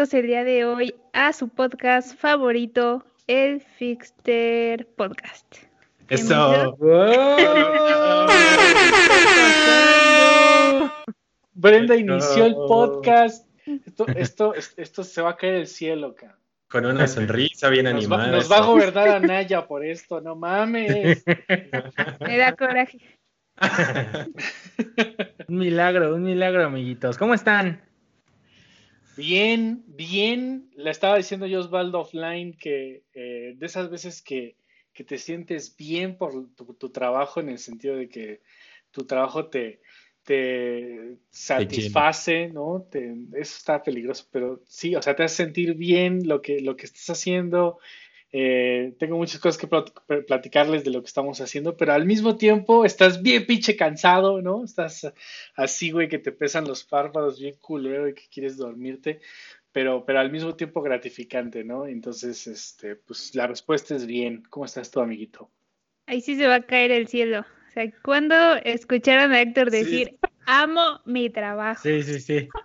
bienvenidos el día de hoy a su podcast favorito, el Fixter Podcast. Eso. Brenda inició el podcast. Esto, esto, esto se va a caer del cielo, cara. Con una sonrisa bien Nos va, animada. nos va a gobernar a Naya por esto, no mames. Me da coraje. Un milagro, un milagro, amiguitos. ¿Cómo están? Bien, bien. Le estaba diciendo yo Osvaldo offline que eh, de esas veces que, que te sientes bien por tu, tu trabajo, en el sentido de que tu trabajo te, te satisface, ¿no? Te- eso está peligroso, pero sí, o sea, te hace sentir bien lo que, lo que estás haciendo. Eh, tengo muchas cosas que plat- platicarles de lo que estamos haciendo, pero al mismo tiempo estás bien pinche cansado, ¿no? Estás así, güey, que te pesan los párpados bien culero y que quieres dormirte, pero, pero al mismo tiempo gratificante, ¿no? Entonces, este, pues la respuesta es bien. ¿Cómo estás tú, amiguito? Ahí sí se va a caer el cielo. O sea, cuando escucharon a Héctor decir, amo mi trabajo. Sí, sí, sí.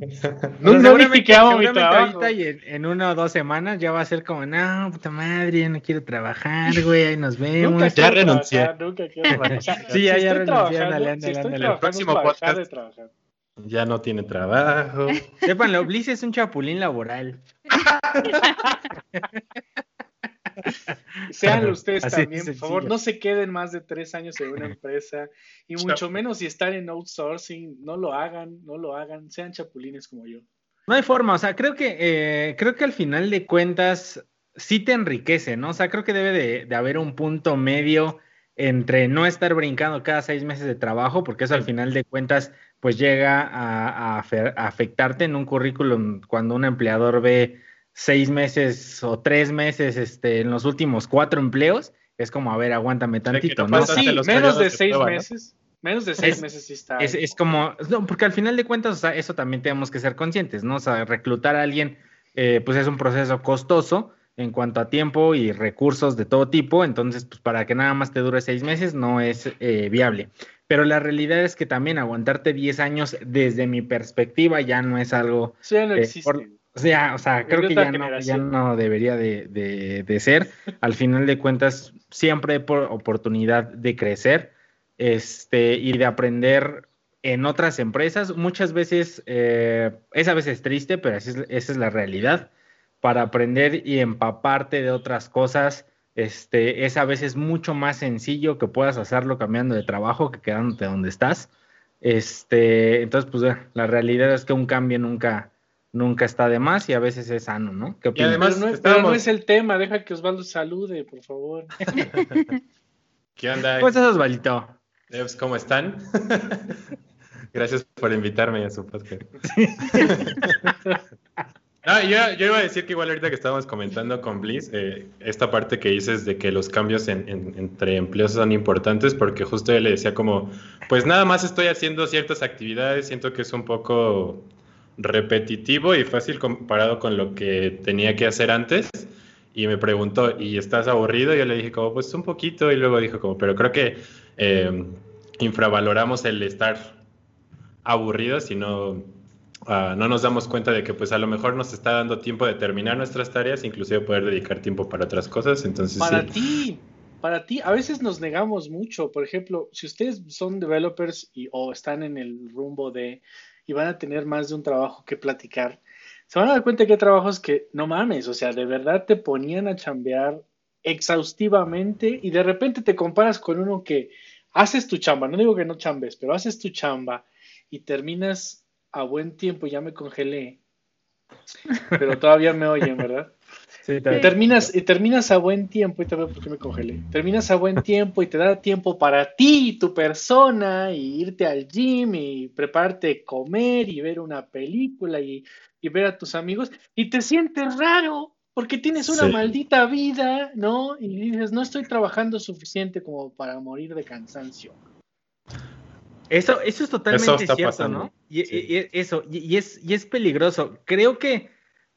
No, no dije que amo mi trabajo. ahorita y en, en una o dos semanas ya va a ser como, no, puta madre, ya no quiero trabajar, güey, ahí nos vemos. Nunca Ya renuncié. trabajar, nunca quiero trabajar. O sea, Sí, ya- si ya renuncié, trabajando- ándale, ándale, trabajando Próximo podcast. de trabajar. Ya no tiene trabajo. Sépanlo, Bliss es un chapulín laboral. Sean ustedes Así también, por favor, no se queden más de tres años en una empresa y mucho menos si están en outsourcing, no lo hagan, no lo hagan, sean chapulines como yo. No hay forma, o sea, creo que, eh, creo que al final de cuentas sí te enriquece, ¿no? O sea, creo que debe de, de haber un punto medio entre no estar brincando cada seis meses de trabajo, porque eso al final de cuentas pues llega a, a afe- a afectarte en un currículum cuando un empleador ve seis meses o tres meses este, en los últimos cuatro empleos, es como, a ver, aguántame tantito, ¿no? Sí, menos de seis prueba, ¿no? meses, menos de seis Es- meses sí está. Es, es como, no, porque al final de cuentas, o sea, eso también tenemos que ser conscientes, ¿no? O sea, reclutar a alguien, eh, pues es un proceso costoso en cuanto a tiempo y recursos de todo tipo, entonces, pues para que nada más te dure seis meses no es eh, viable. Pero la realidad es que también aguantarte 10 años, desde mi perspectiva, ya no es algo ya no eh, existe. por- o sea, o sea, creo que ya no, ya no debería de, de- de ser. Al final de cuentas, siempre hay por oportunidad de crecer este, y de aprender en otras empresas. Muchas veces, eh, es a veces triste, pero así es- esa es la realidad. Para aprender y empaparte de otras cosas, este, es a veces mucho más sencillo que puedas hacerlo cambiando de trabajo que quedándote donde estás. Este, entonces, pues la realidad es que un cambio nunca, nunca está de más y a veces es sano, ¿no? ¿Qué Y además- pero, no, pero no es el tema, deja que Osvaldo salude, por favor. ¿Qué onda? ¿Cómo estás, Osvaldito? ¿Cómo están? Gracias por invitarme a su podcast. No, yo, yo iba a decir que igual ahorita que estábamos comentando con Bliss, eh, esta parte que dices de que los cambios en- en- entre empleos son importantes, porque justo yo le decía como, pues nada más estoy haciendo ciertas actividades, siento que es un poco repetitivo y fácil comparado con lo que tenía que hacer antes. Y me preguntó, ¿y estás aburrido? Y yo le dije como, pues un poquito, y luego dijo como, pero creo que eh, infravaloramos el estar aburridos y no, ah, no nos damos cuenta de que pues a lo mejor nos está dando tiempo de terminar nuestras tareas, inclusive poder dedicar tiempo para otras cosas. Entonces, Para sí. ti, para ti, a veces nos negamos mucho. Por ejemplo, si ustedes son developers y, o están en el rumbo de y van a tener más de un trabajo que platicar, se van a dar cuenta que hay trabajos que no mames, o sea, de verdad te ponían a chambear exhaustivamente y de repente te comparas con uno que haces tu chamba, no digo que no chambes, pero haces tu chamba y terminas a buen tiempo, ya me congelé, pero todavía me oyen, ¿verdad? Sí, Y terminas, y terminas a buen tiempo, y te veo por qué me congelé. Terminas a buen tiempo y te da tiempo para ti, tu persona, y irte al gym y prepararte comer y ver una película y, y ver a tus amigos, y te sientes raro porque tienes una Sí. maldita vida, ¿no? Y dices, no estoy trabajando suficiente como para morir de cansancio. Eso, eso es totalmente Eso está cierto, pasando, ¿no? Y, sí. y- y- eso, y, y es, y es peligroso. Creo que,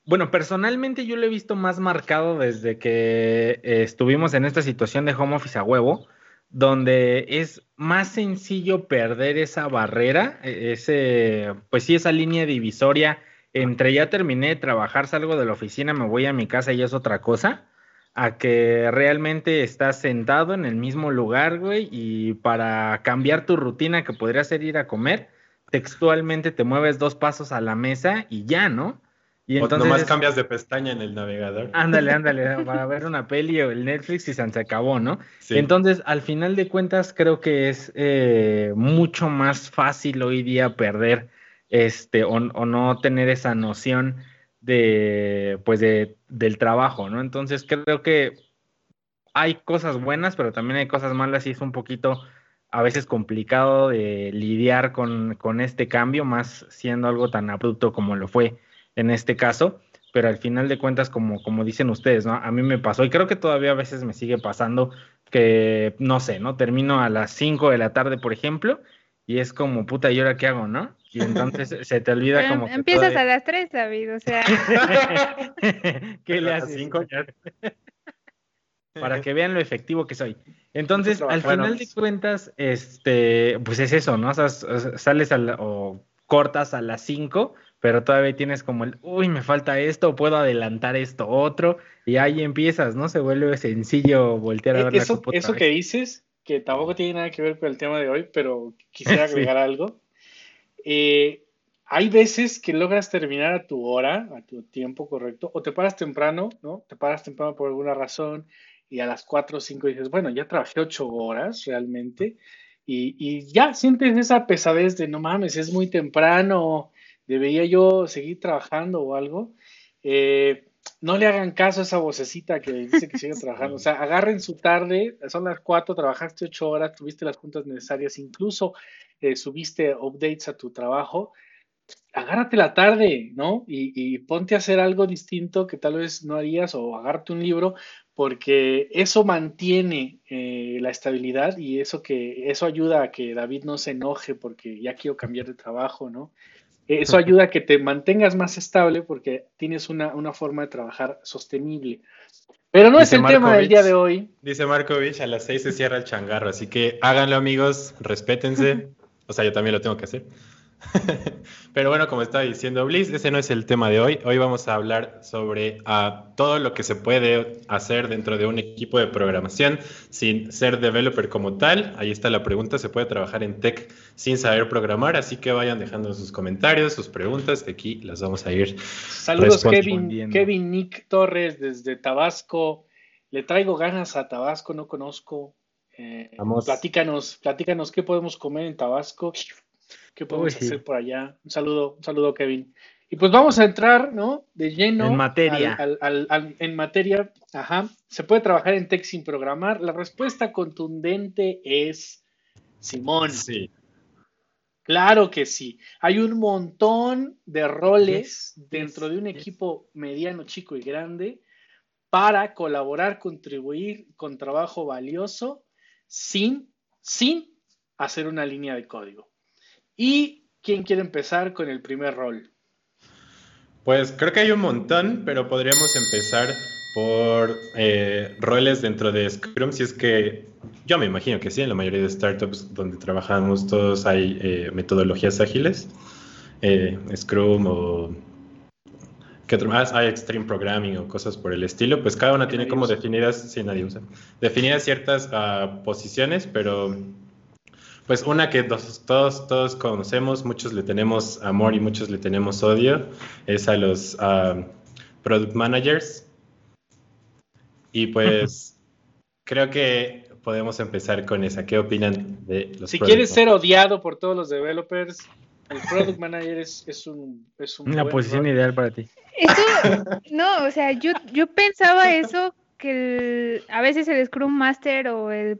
bueno, personalmente yo lo he visto más marcado desde que eh, estuvimos en esta situación de home office a huevo, donde es más sencillo perder esa barrera, e, ese, pues sí, esa línea divisoria entre ya terminé de trabajar, salgo de la oficina, me voy a mi casa y es otra cosa, a que realmente estás sentado en el mismo lugar, güey, y para cambiar tu rutina que podría ser ir a comer, textualmente te mueves dos pasos a la mesa y ya, ¿no? Y entonces, o nomás cambias de pestaña en el navegador. Ándale, ándale, para ver una peli o el Netflix y se acabó, ¿no? Entonces, al final de cuentas, creo que es eh, mucho más fácil hoy día perder este, o, no tener esa noción de, pues, de, del trabajo, ¿no? Entonces, creo que hay cosas buenas, pero también hay cosas malas y es un poquito a veces complicado de lidiar con, con este cambio, más siendo algo tan abrupto como lo fue en este caso, pero al final de cuentas, como, como dicen ustedes, ¿no? A mí me pasó y creo que todavía a veces me sigue pasando que, no sé, ¿no? Termino a las 5 de la tarde, por ejemplo, y es como, puta, ¿y ahora qué hago, no? Y entonces se te olvida como... empiezas a las 3, David, o sea... ¿Qué le haces? Cinco Para que vean lo efectivo que soy. Entonces, al final de cuentas, este, pues es eso, ¿no? O sea, sales a o cortas a las 5 pero todavía tienes como el, uy, me falta esto, puedo adelantar esto otro, y ahí empiezas, ¿no? Se vuelve sencillo voltear a e, ver eso, la Eso que dices, que tampoco tiene nada que ver con el tema de hoy, pero quisiera agregar algo. Eh, hay veces que logras terminar a tu hora, a tu tiempo correcto, o te paras temprano, ¿no? Te paras temprano por alguna razón y a las 4 o 5 dices, bueno, ya trabajé 8 horas realmente, y, y ya sientes esa pesadez de, no mames, es muy temprano, debería yo seguir trabajando o algo. Eh, no le hagan caso a esa vocecita que dice que sigue trabajando. O sea, agarren su tarde, son las cuatro, trabajaste ocho horas, tuviste las juntas necesarias, incluso eh, subiste updates a tu trabajo. Agárrate la tarde, ¿no? Y, ponte a hacer algo distinto que tal vez no harías o agárrate un libro, porque eso mantiene eh, la estabilidad y eso que eso ayuda a que David no se enoje porque ya quiero cambiar de trabajo, ¿no? Eso ayuda a que te mantengas más estable porque tienes una, forma de trabajar sostenible. Pero no es el tema del día de hoy. Dice Markovich, a las seis se cierra el changarro, así que háganlo amigos, respétense. O sea, yo también lo tengo que hacer. Pero bueno, como estaba diciendo Bliss, ese no es el tema de hoy. Hoy vamos a hablar sobre uh, todo lo que se puede hacer dentro de un equipo de programación sin ser developer como tal. Ahí está la pregunta, ¿se puede trabajar en tech sin saber programar? Así que vayan dejando sus comentarios, sus preguntas, que aquí las vamos a ir. Saludos Kevin, Kevin Nick Torres desde Tabasco. Le traigo ganas a Tabasco, no conozco. Eh, platícanos, platícanos qué podemos comer en Tabasco. ¿Qué podemos hacer por allá? Un saludo, un saludo, Kevin. Y pues vamos a entrar, ¿no? De lleno. En materia. en materia, ajá. ¿Se puede trabajar en tech sin programar? La respuesta contundente es Simón. Sí. Claro que sí. Hay un montón de roles dentro de un equipo mediano, chico y grande para colaborar, contribuir con trabajo valioso sin, sin hacer una línea de código. ¿Y quién quiere empezar con el primer rol? Pues creo que hay un montón, pero podríamos empezar por eh, roles dentro de Scrum, si es que yo me imagino que sí, en la mayoría de startups donde trabajamos todos hay eh, metodologías ágiles, eh, Scrum o ¿qué otro más? Hay Extreme Programming o cosas por el estilo, pues cada una tiene como definidas, sí, nadie usa, definidas ciertas uh, posiciones, pero pues una que todos, todos conocemos, muchos le tenemos amor y muchos le tenemos odio, es a los ah, product managers. Y pues creo que podemos empezar con esa. ¿Qué opinan de los Si quieres ser odiado por todos los developers, el product manager es, es un, es una posición ideal para ti. no, o sea, yo, yo pensaba eso que a veces el Scrum Master o el,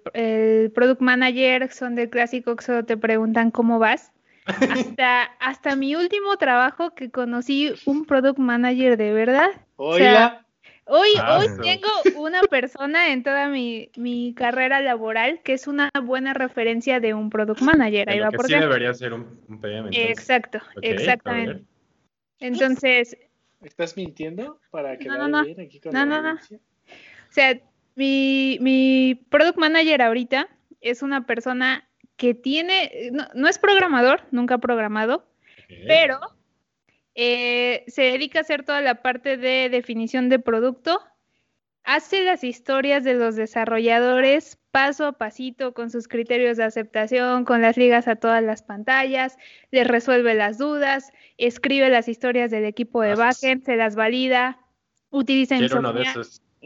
Product Manager son del clásico que solo te preguntan cómo vas. Hasta, hasta mi último trabajo que conocí un Product Manager de verdad. hoy, ah, hoy tengo una persona en toda mi, carrera laboral que es una buena referencia de un Product Manager. Ahí va sí debería ser un, PM. Exacto, exactamente. Entonces... ¿Estás mintiendo para que no, no, no, no, no. O sea, mi, mi product manager ahorita es una persona que tiene, no, es programador, nunca ha programado, pero eh, se dedica a hacer toda la parte de definición de producto, hace las historias de los desarrolladores paso a pasito con sus criterios de aceptación, con las ligas a todas las pantallas, les resuelve las dudas, escribe las historias del equipo de backend, se las valida, utiliza Insomnia,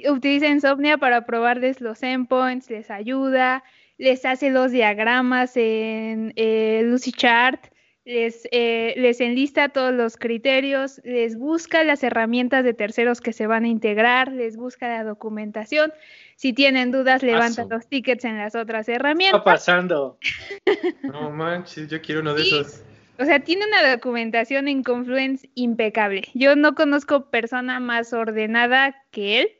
utiliza Insomnia para probarles los endpoints, les ayuda, les hace los diagramas en eh, LucyChart, les, eh, les enlista todos los criterios, les busca las herramientas de terceros que se van a integrar, les busca la documentación. Si tienen dudas, levanta los tickets en las otras herramientas. ¿Qué está pasando? no manches, yo quiero uno de esos. O sea, tiene una documentación en Confluence impecable. Yo no conozco persona más ordenada que él.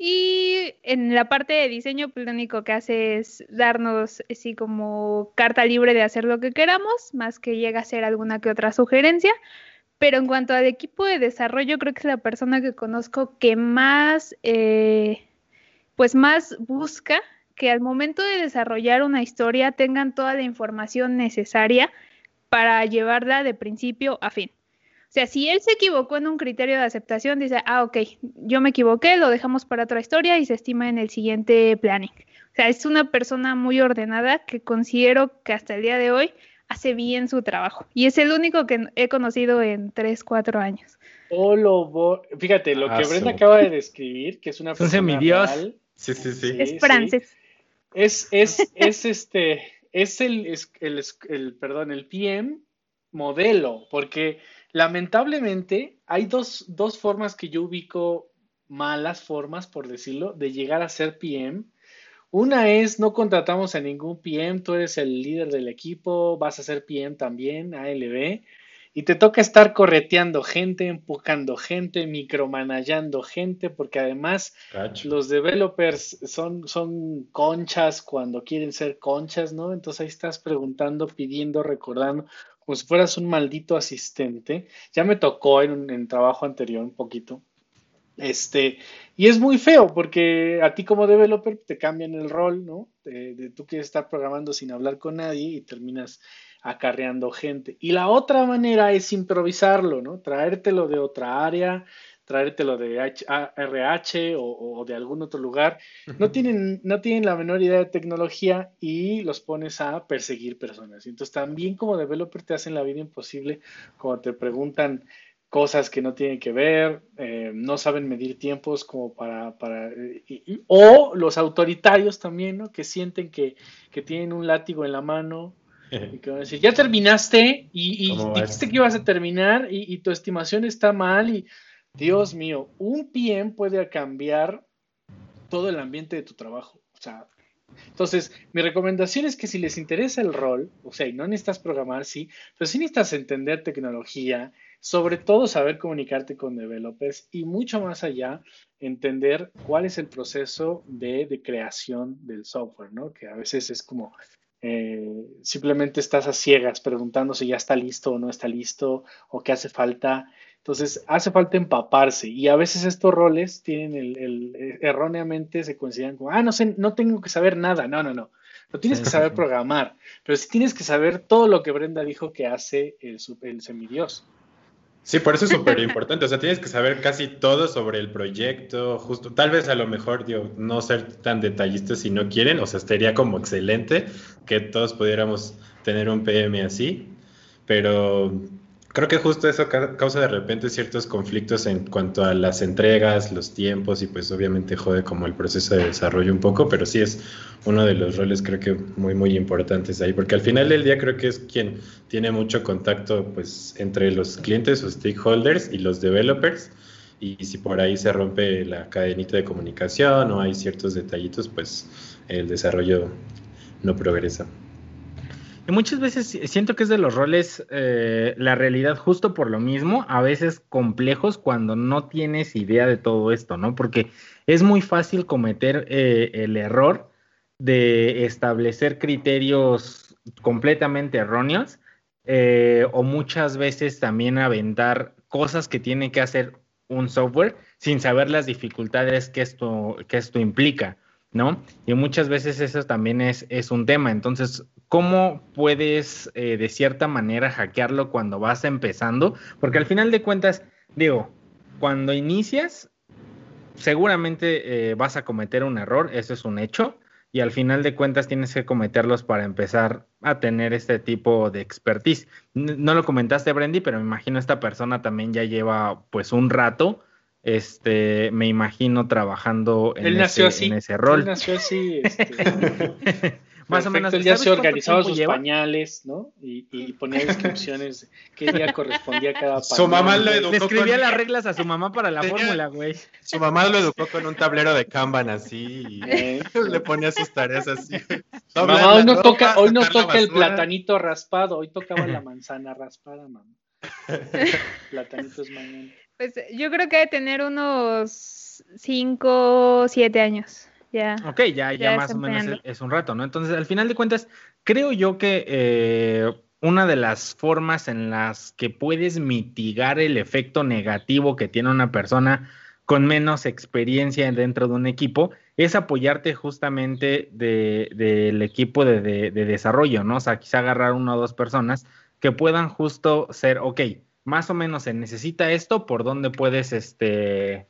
Y en la parte de diseño, pues lo único que hace es darnos así como carta libre de hacer lo que queramos, más que llega a ser alguna que otra sugerencia. Pero en cuanto al equipo de desarrollo, creo que es la persona que conozco que más, eh, pues más busca que al momento de desarrollar una historia tengan toda la información necesaria para llevarla de principio a fin. O sea, si él se equivocó en un criterio de aceptación, dice, ah, ok, yo me equivoqué, lo dejamos para otra historia y se estima en el siguiente planning. O sea, es una persona muy ordenada que considero que hasta el día de hoy hace bien su trabajo. Y es el único que he conocido en 3, 4 años. Oh, lo Fíjate, lo que Brenda acaba de describir, que es una persona Dios. Sí, sí, sí. Es francés. Es, es, es este, es el, es el, el, perdón, el PM modelo, porque Lamentablemente, hay dos, dos formas que yo ubico, malas formas, por decirlo, de llegar a ser PM. Una es, no contratamos a ningún PM, tú eres el líder del equipo, vas a ser PM también, ALB, y te toca estar correteando gente, empujando gente, micromanayando gente, porque además los developers son, son conchas cuando quieren ser conchas, ¿no? Entonces ahí estás preguntando, pidiendo, recordando como si fueras un maldito asistente. Ya me tocó en un trabajo anterior un poquito. Este, y es muy feo porque a ti como developer te cambian el rol, ¿no? De, tú quieres estar programando sin hablar con nadie y terminas acarreando gente. Y la otra manera es improvisarlo, ¿no? Traértelo de otra área, traértelo de RH o, de algún otro lugar. No tienen, no tienen la menor idea de tecnología y los pones a perseguir personas. Entonces también como developer te hacen la vida imposible cuando te preguntan cosas que no tienen que ver, eh, no saben medir tiempos como para... para o los autoritarios también, ¿no? Que sienten que, que tienen un látigo en la mano y que van a decir, ya terminaste y, dijiste que ibas a terminar y, y, tu estimación está mal y Dios mío, un PM puede cambiar todo el ambiente de tu trabajo. O sea, entonces, mi recomendación es que si les interesa el rol, o sea, y no necesitas programar, sí, pero sí necesitas entender tecnología, sobre todo saber comunicarte con developers y mucho más allá, entender cuál es el proceso de, creación del software, ¿no? Que a veces es como, eh, simplemente estás a ciegas preguntando si ya está listo o no está listo o qué hace falta. Entonces, hace falta empaparse y a veces estos roles tienen el, eh, erróneamente se consideran como, ah, no sé, no tengo que saber nada. No, no, no. No tienes que saber programar, pero sí tienes que saber todo lo que Brenda dijo que hace el, el semidios. Sí, por eso es súper importante. O sea, tienes que saber casi todo sobre el proyecto, justo, tal vez a lo mejor, digo, no ser tan detallistas si no quieren, o sea, estaría como excelente que todos pudiéramos tener un PM así, pero creo que justo eso causa de repente ciertos conflictos en cuanto a las entregas, los tiempos y pues obviamente jode como el proceso de desarrollo un poco, pero sí es uno de los roles creo que muy muy importantes ahí, porque al final del día creo que es quien tiene mucho contacto pues entre los clientes o stakeholders y los developers y si por ahí se rompe la cadenita de comunicación o hay ciertos detallitos, pues el desarrollo no progresa muchas veces siento que es de los roles eh, la realidad justo por lo mismo, a veces complejos cuando no tienes idea de todo esto, ¿no? Porque es muy fácil cometer eh, el error de establecer criterios completamente erróneos eh, o muchas veces también aventar cosas que tiene que hacer un software sin saber las dificultades que esto, que esto implica. ¿No? Y muchas veces eso también es, un tema. Entonces, ¿cómo puedes eh, de cierta manera hackearlo cuando vas empezando? Porque al final de cuentas, digo, cuando inicias, seguramente eh, vas a cometer un error, eso es un hecho, y al final de cuentas tienes que cometerlos para empezar a tener este tipo de expertise. No lo comentaste, Brendy, pero me imagino esta persona también ya lleva pues un rato este, me imagino trabajando en, ese, en ese rol. Él nació así, este, Más o menos. Él ya se organizaba sus pañales, ¿no? Y, y, ponía descripciones qué día correspondía cada pañal. Su mamá lo educó. Le escribía las reglas a su mamá para la fórmula, güey. Su mamá lo educó con un tablero de Kanban así y eh. le ponía sus tareas así. Mamá, hoy no toca, hoy no toca el platanito raspado, hoy tocaba la manzana raspada, mamá. Platanitos mañana. Pues yo creo que debe tener unos 5, 7 años. Ya. Ok, ya, ya, más o menos es, un rato, ¿no? Entonces, al final de cuentas, creo yo que eh, una de las formas en las que puedes mitigar el efecto negativo que tiene una persona con menos experiencia dentro de un equipo es apoyarte justamente del equipo de, de, desarrollo, ¿no? O sea, quizá agarrar una o dos personas que puedan justo ser, ok, más o menos se necesita esto, por dónde puedes este,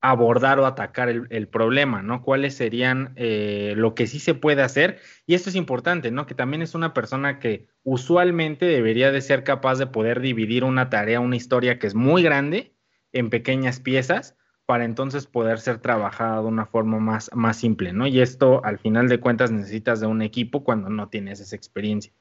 abordar o atacar el, problema, ¿no? ¿Cuáles serían eh, lo que sí se puede hacer? Y esto es importante, ¿no? Que también es una persona que usualmente debería de ser capaz de poder dividir una tarea, una historia que es muy grande en pequeñas piezas para entonces poder ser trabajada de una forma más, más simple, ¿no? Y esto al final de cuentas necesitas de un equipo cuando no tienes esa experiencia.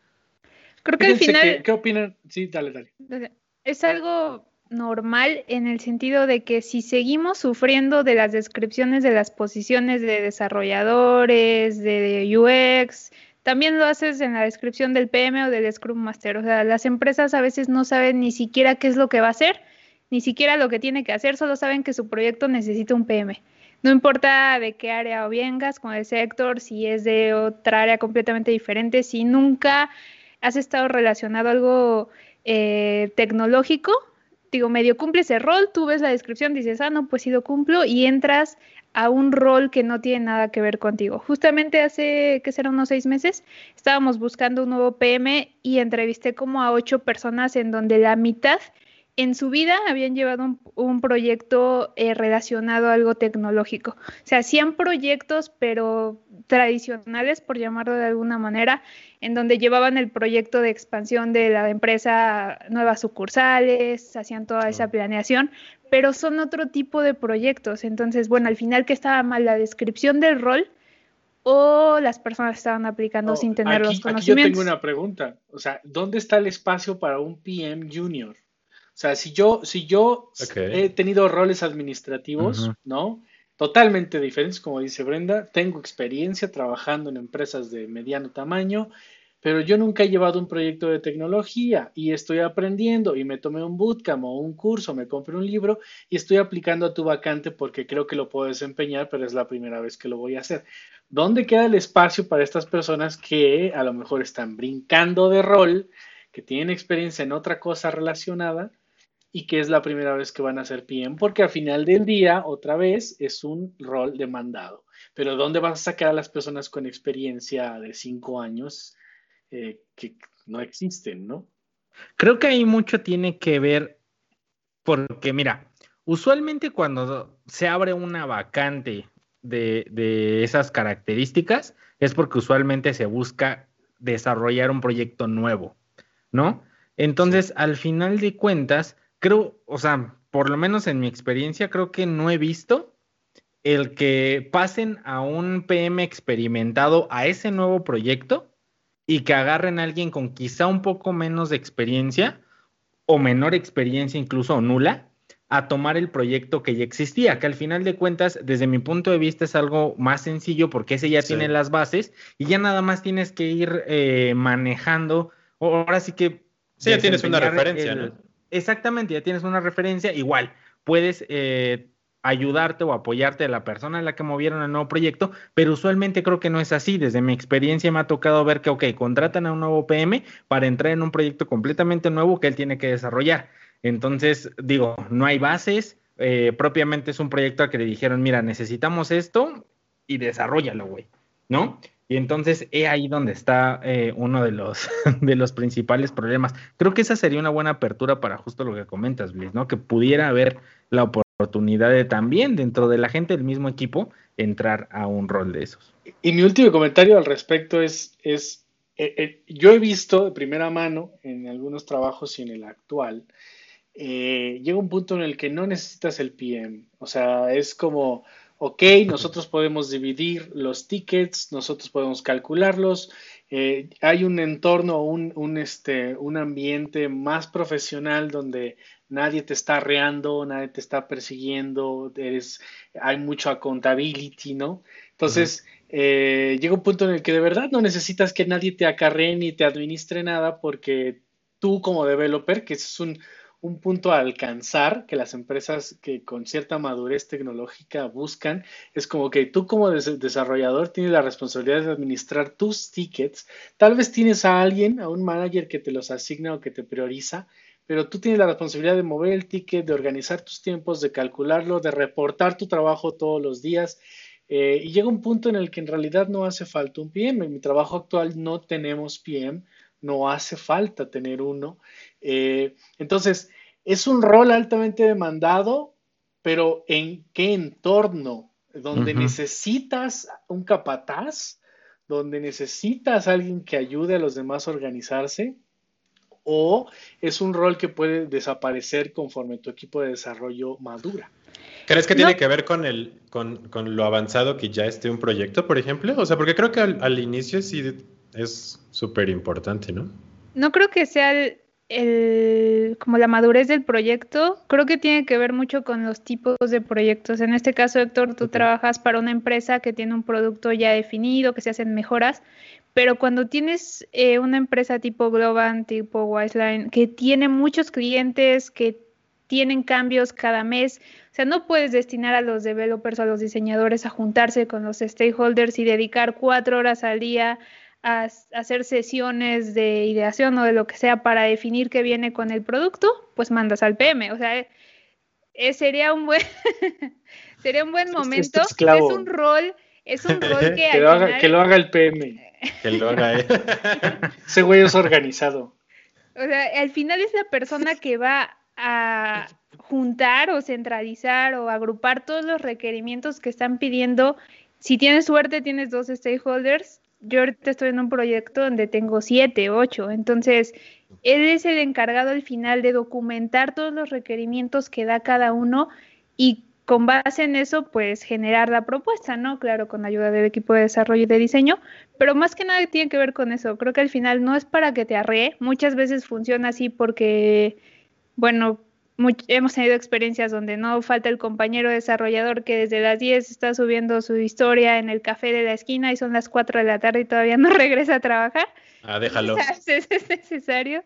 Creo que al final... ¿Qué opinan? Sí, dale, dale es algo normal en el sentido de que si seguimos sufriendo de las descripciones de las posiciones de desarrolladores, de UX, también lo haces en la descripción del PM o del Scrum Master. O sea, las empresas a veces no saben ni siquiera qué es lo que va a hacer, ni siquiera lo que tiene que hacer, solo saben que su proyecto necesita un PM. No importa de qué área o vengas, con el sector, si es de otra área completamente diferente, si nunca has estado relacionado a algo eh, tecnológico, digo, medio cumple ese rol, tú ves la descripción, dices, ah, no, pues sí lo cumplo, y entras a un rol que no tiene nada que ver contigo. Justamente hace, que será unos seis meses, estábamos buscando un nuevo PM y entrevisté como a ocho personas en donde la mitad en su vida habían llevado un, proyecto eh, relacionado a algo tecnológico. O sea, hacían proyectos, pero tradicionales, por llamarlo de alguna manera, en donde llevaban el proyecto de expansión de la empresa a nuevas sucursales, hacían toda esa planeación, pero son otro tipo de proyectos. Entonces, bueno, al final, ¿qué estaba mal? La descripción del rol o las personas estaban aplicando sin tener los conocimientos. Aquí yo tengo una pregunta. O sea, ¿dónde está el espacio para un PM junior? O sea, si yo, si yo he tenido roles administrativos, ¿no? Totalmente diferentes, como dice Brenda, tengo experiencia trabajando en empresas de mediano tamaño, pero yo nunca he llevado un proyecto de tecnología y estoy aprendiendo y me tomé un bootcamp o un curso, me compré un libro y estoy aplicando a tu vacante porque creo que lo puedo desempeñar, pero es la primera vez que lo voy a hacer. ¿Dónde queda el espacio para estas personas que a lo mejor están brincando de rol, que tienen experiencia en otra cosa relacionada? Y que es la primera vez que van a ser PM, porque al final del día, otra vez, es un rol demandado. Pero ¿dónde vas a sacar a las personas con experiencia de cinco años eh, que no existen, no? Creo que ahí mucho tiene que ver, porque mira, usualmente cuando se abre una vacante de, de esas características, es porque usualmente se busca desarrollar un proyecto nuevo, ¿no? Entonces, al final de cuentas, creo, o sea, por lo menos en mi experiencia, creo que no he visto el que pasen a un PM experimentado a ese nuevo proyecto y que agarren a alguien con quizá un poco menos de experiencia o menor experiencia incluso o nula a tomar el proyecto que ya existía, que al final de cuentas, desde mi punto de vista, es algo más sencillo porque ese ya tiene las bases y ya nada más tienes que ir eh, manejando. Ahora sí que... Sí, ya tienes una referencia, ¿no? Exactamente, ya tienes una referencia, igual puedes eh, ayudarte o apoyarte a la persona a la que movieron el nuevo proyecto, pero usualmente creo que no es así. Desde mi experiencia me ha tocado ver que, ok, contratan a un nuevo PM para entrar en un proyecto completamente nuevo que él tiene que desarrollar. Entonces, digo, no hay bases, eh, propiamente es un proyecto al que le dijeron, mira, necesitamos esto, y desarrollalo, güey, ¿no? Y entonces es ahí donde está eh, uno de los, de los principales problemas. Creo que esa sería una buena apertura para justo lo que comentas, Bliss, ¿no? Que pudiera haber la oportunidad de también dentro de la gente del mismo equipo entrar a un rol de esos. Y mi último comentario al respecto es, es eh, eh, yo he visto de primera mano en algunos trabajos y en el actual, llega un punto en el que no necesitas el PM, o sea, es como ok, nosotros podemos dividir los tickets, nosotros podemos calcularlos, eh, hay un entorno, un, un, este, un ambiente más profesional donde nadie te está reando, nadie te está persiguiendo, eres, hay mucho accountability, ¿no? Entonces, eh, llega un punto en el que de verdad no necesitas que nadie te acarree ni te administre nada porque tú como developer, que es un, un punto a alcanzar que las empresas que con cierta madurez tecnológica buscan es como que tú como desarrollador tienes la responsabilidad de administrar tus tickets. Tal vez tienes a alguien, a un manager que te los asigna o que te prioriza, pero tú tienes la responsabilidad de mover el ticket, de organizar tus tiempos, de calcularlo, de reportar tu trabajo todos los días. Eh, y llega un punto en el que en realidad no hace falta un PM. En mi trabajo actual no tenemos PM, no hace falta tener uno. Eh, entonces, es un rol altamente demandado, pero ¿en qué entorno? Donde necesitas un capataz, donde necesitas alguien que ayude a los demás a organizarse, o es un rol que puede desaparecer conforme tu equipo de desarrollo madura. ¿Crees que tiene que ver con, el, con, con, lo avanzado que ya esté un proyecto, por ejemplo? O sea, porque creo que al, al inicio sí es súper importante, ¿no? No creo que sea el, el, como la madurez del proyecto, creo que tiene que ver mucho con los tipos de proyectos. En este caso, Héctor, tú trabajas para una empresa que tiene un producto ya definido, que se hacen mejoras, pero cuando tienes eh, una empresa tipo Global, tipo Wiseline, que tiene muchos clientes, que tienen cambios cada mes, o sea, no puedes destinar a los developers o a los diseñadores a juntarse con los stakeholders y dedicar cuatro horas al día a, hacer sesiones de ideación o de lo que sea para definir qué viene con el producto, pues mandas al PM. O sea, eh, sería un buen sería un buen momento. Es, un rol, es un rol que, que, lo haga, que lo haga el PM. que lo haga él. Ese güey es organizado. O sea, al final es la persona que va a juntar o centralizar o agrupar todos los requerimientos que están pidiendo. Si tienes suerte, tienes dos stakeholders yo ahorita estoy en un proyecto donde tengo siete, ocho, entonces él es el encargado al final de documentar todos los requerimientos que da cada uno y con base en eso, pues generar la propuesta, ¿no? Claro, con ayuda del equipo de desarrollo y de diseño, pero más que nada tiene que ver con eso. Creo que al final no es para que te arree, muchas veces funciona así porque, bueno, hemos tenido experiencias donde no falta el compañero desarrollador que desde las 10 está subiendo su historia en el café de la esquina y son las 4 de la tarde y todavía no regresa a trabajar. Ah, déjalo. es, necesario.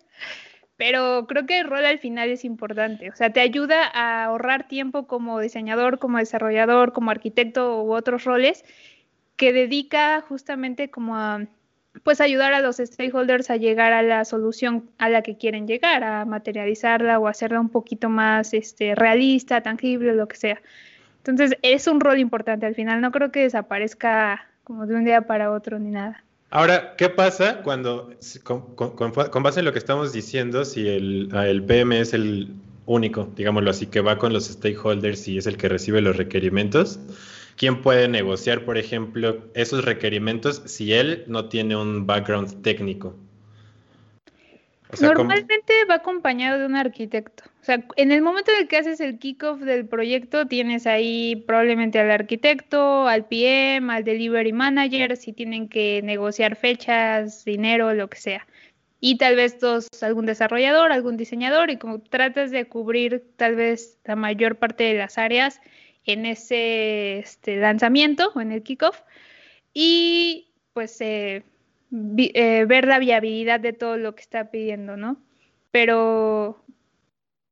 Pero creo que el rol al final es importante. O sea, te ayuda a ahorrar tiempo como diseñador, como desarrollador, como arquitecto u otros roles que dedica justamente como a pues ayudar a los stakeholders a llegar a la solución a la que quieren llegar, a materializarla o hacerla un poquito más este, realista, tangible, lo que sea. Entonces es un rol importante al final, no creo que desaparezca como de un día para otro ni nada. Ahora, ¿qué pasa cuando, con, base en lo que estamos diciendo, si el, el PM es el único, digámoslo así, que va con los stakeholders y es el que recibe los requerimientos? ¿Quién puede negociar, por ejemplo, esos requerimientos si él no tiene un background técnico? Normalmente va acompañado de un arquitecto. O sea, en el momento en el que haces el kickoff del proyecto, tienes ahí probablemente al arquitecto, al PM, al delivery manager, si tienen que negociar fechas, dinero, lo que sea. Y tal vez dos, algún desarrollador, algún diseñador, y como tratas de cubrir tal vez la mayor parte de las áreas, en ese este, lanzamiento o en el kickoff y pues eh, eh, ver la viabilidad de todo lo que está pidiendo, ¿no? Pero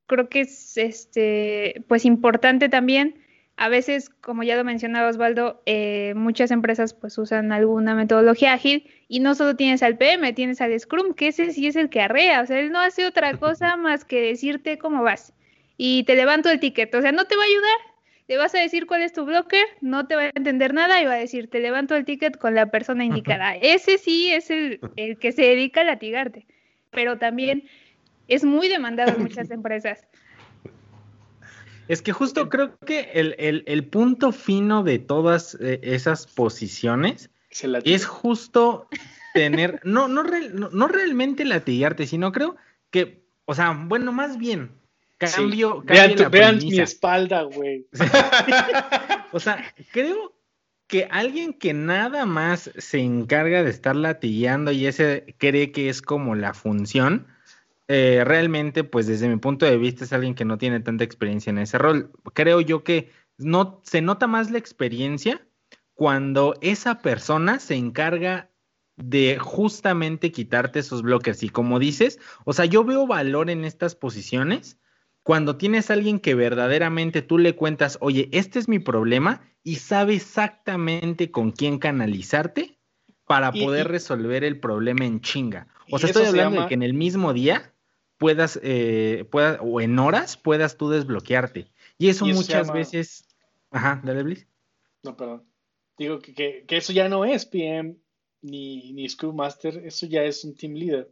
creo que es este, pues importante también. A veces, como ya lo mencionaba Osvaldo, eh, muchas empresas pues usan alguna metodología ágil y no solo tienes al PM, tienes al Scrum, que ese sí es el que arrea, o sea, él no hace otra cosa más que decirte cómo vas y te levanto el ticket, o sea, no te va a ayudar, le vas a decir cuál es tu blocker, no te va a entender nada y va a decir, te levanto el ticket con la persona indicada. Ese sí es el, el que se dedica a latigarte, pero también es muy demandado en muchas empresas. Es que justo creo que el, punto fino de todas eh, esas posiciones es justo tener, no, no, no, realmente latigarte, sino creo que, o sea, bueno, más bien, cambio. Vean, mi espalda, güey. o sea, creo que alguien que nada más se encarga de estar latigueando y ese cree que es como la función, eh, realmente, pues desde mi punto de vista, es alguien que no tiene tanta experiencia en ese rol. Creo yo que no, se nota más la experiencia cuando esa persona se encarga de justamente quitarte esos bloques. Y como dices, o sea, yo veo valor en estas posiciones cuando tienes a alguien que verdaderamente tú le cuentas, oye, este es mi problema y sabe exactamente con quién canalizarte para poder resolver el problema en chinga. O sea, estoy hablando de que en el mismo día puedas, eh, o en horas puedas tú desbloquearte. Y eso, muchas veces... Ajá, dale, Bliss. No, perdón. Digo que, que, eso ya no es PM ni, ni Scrum Master, eso ya es un team leader.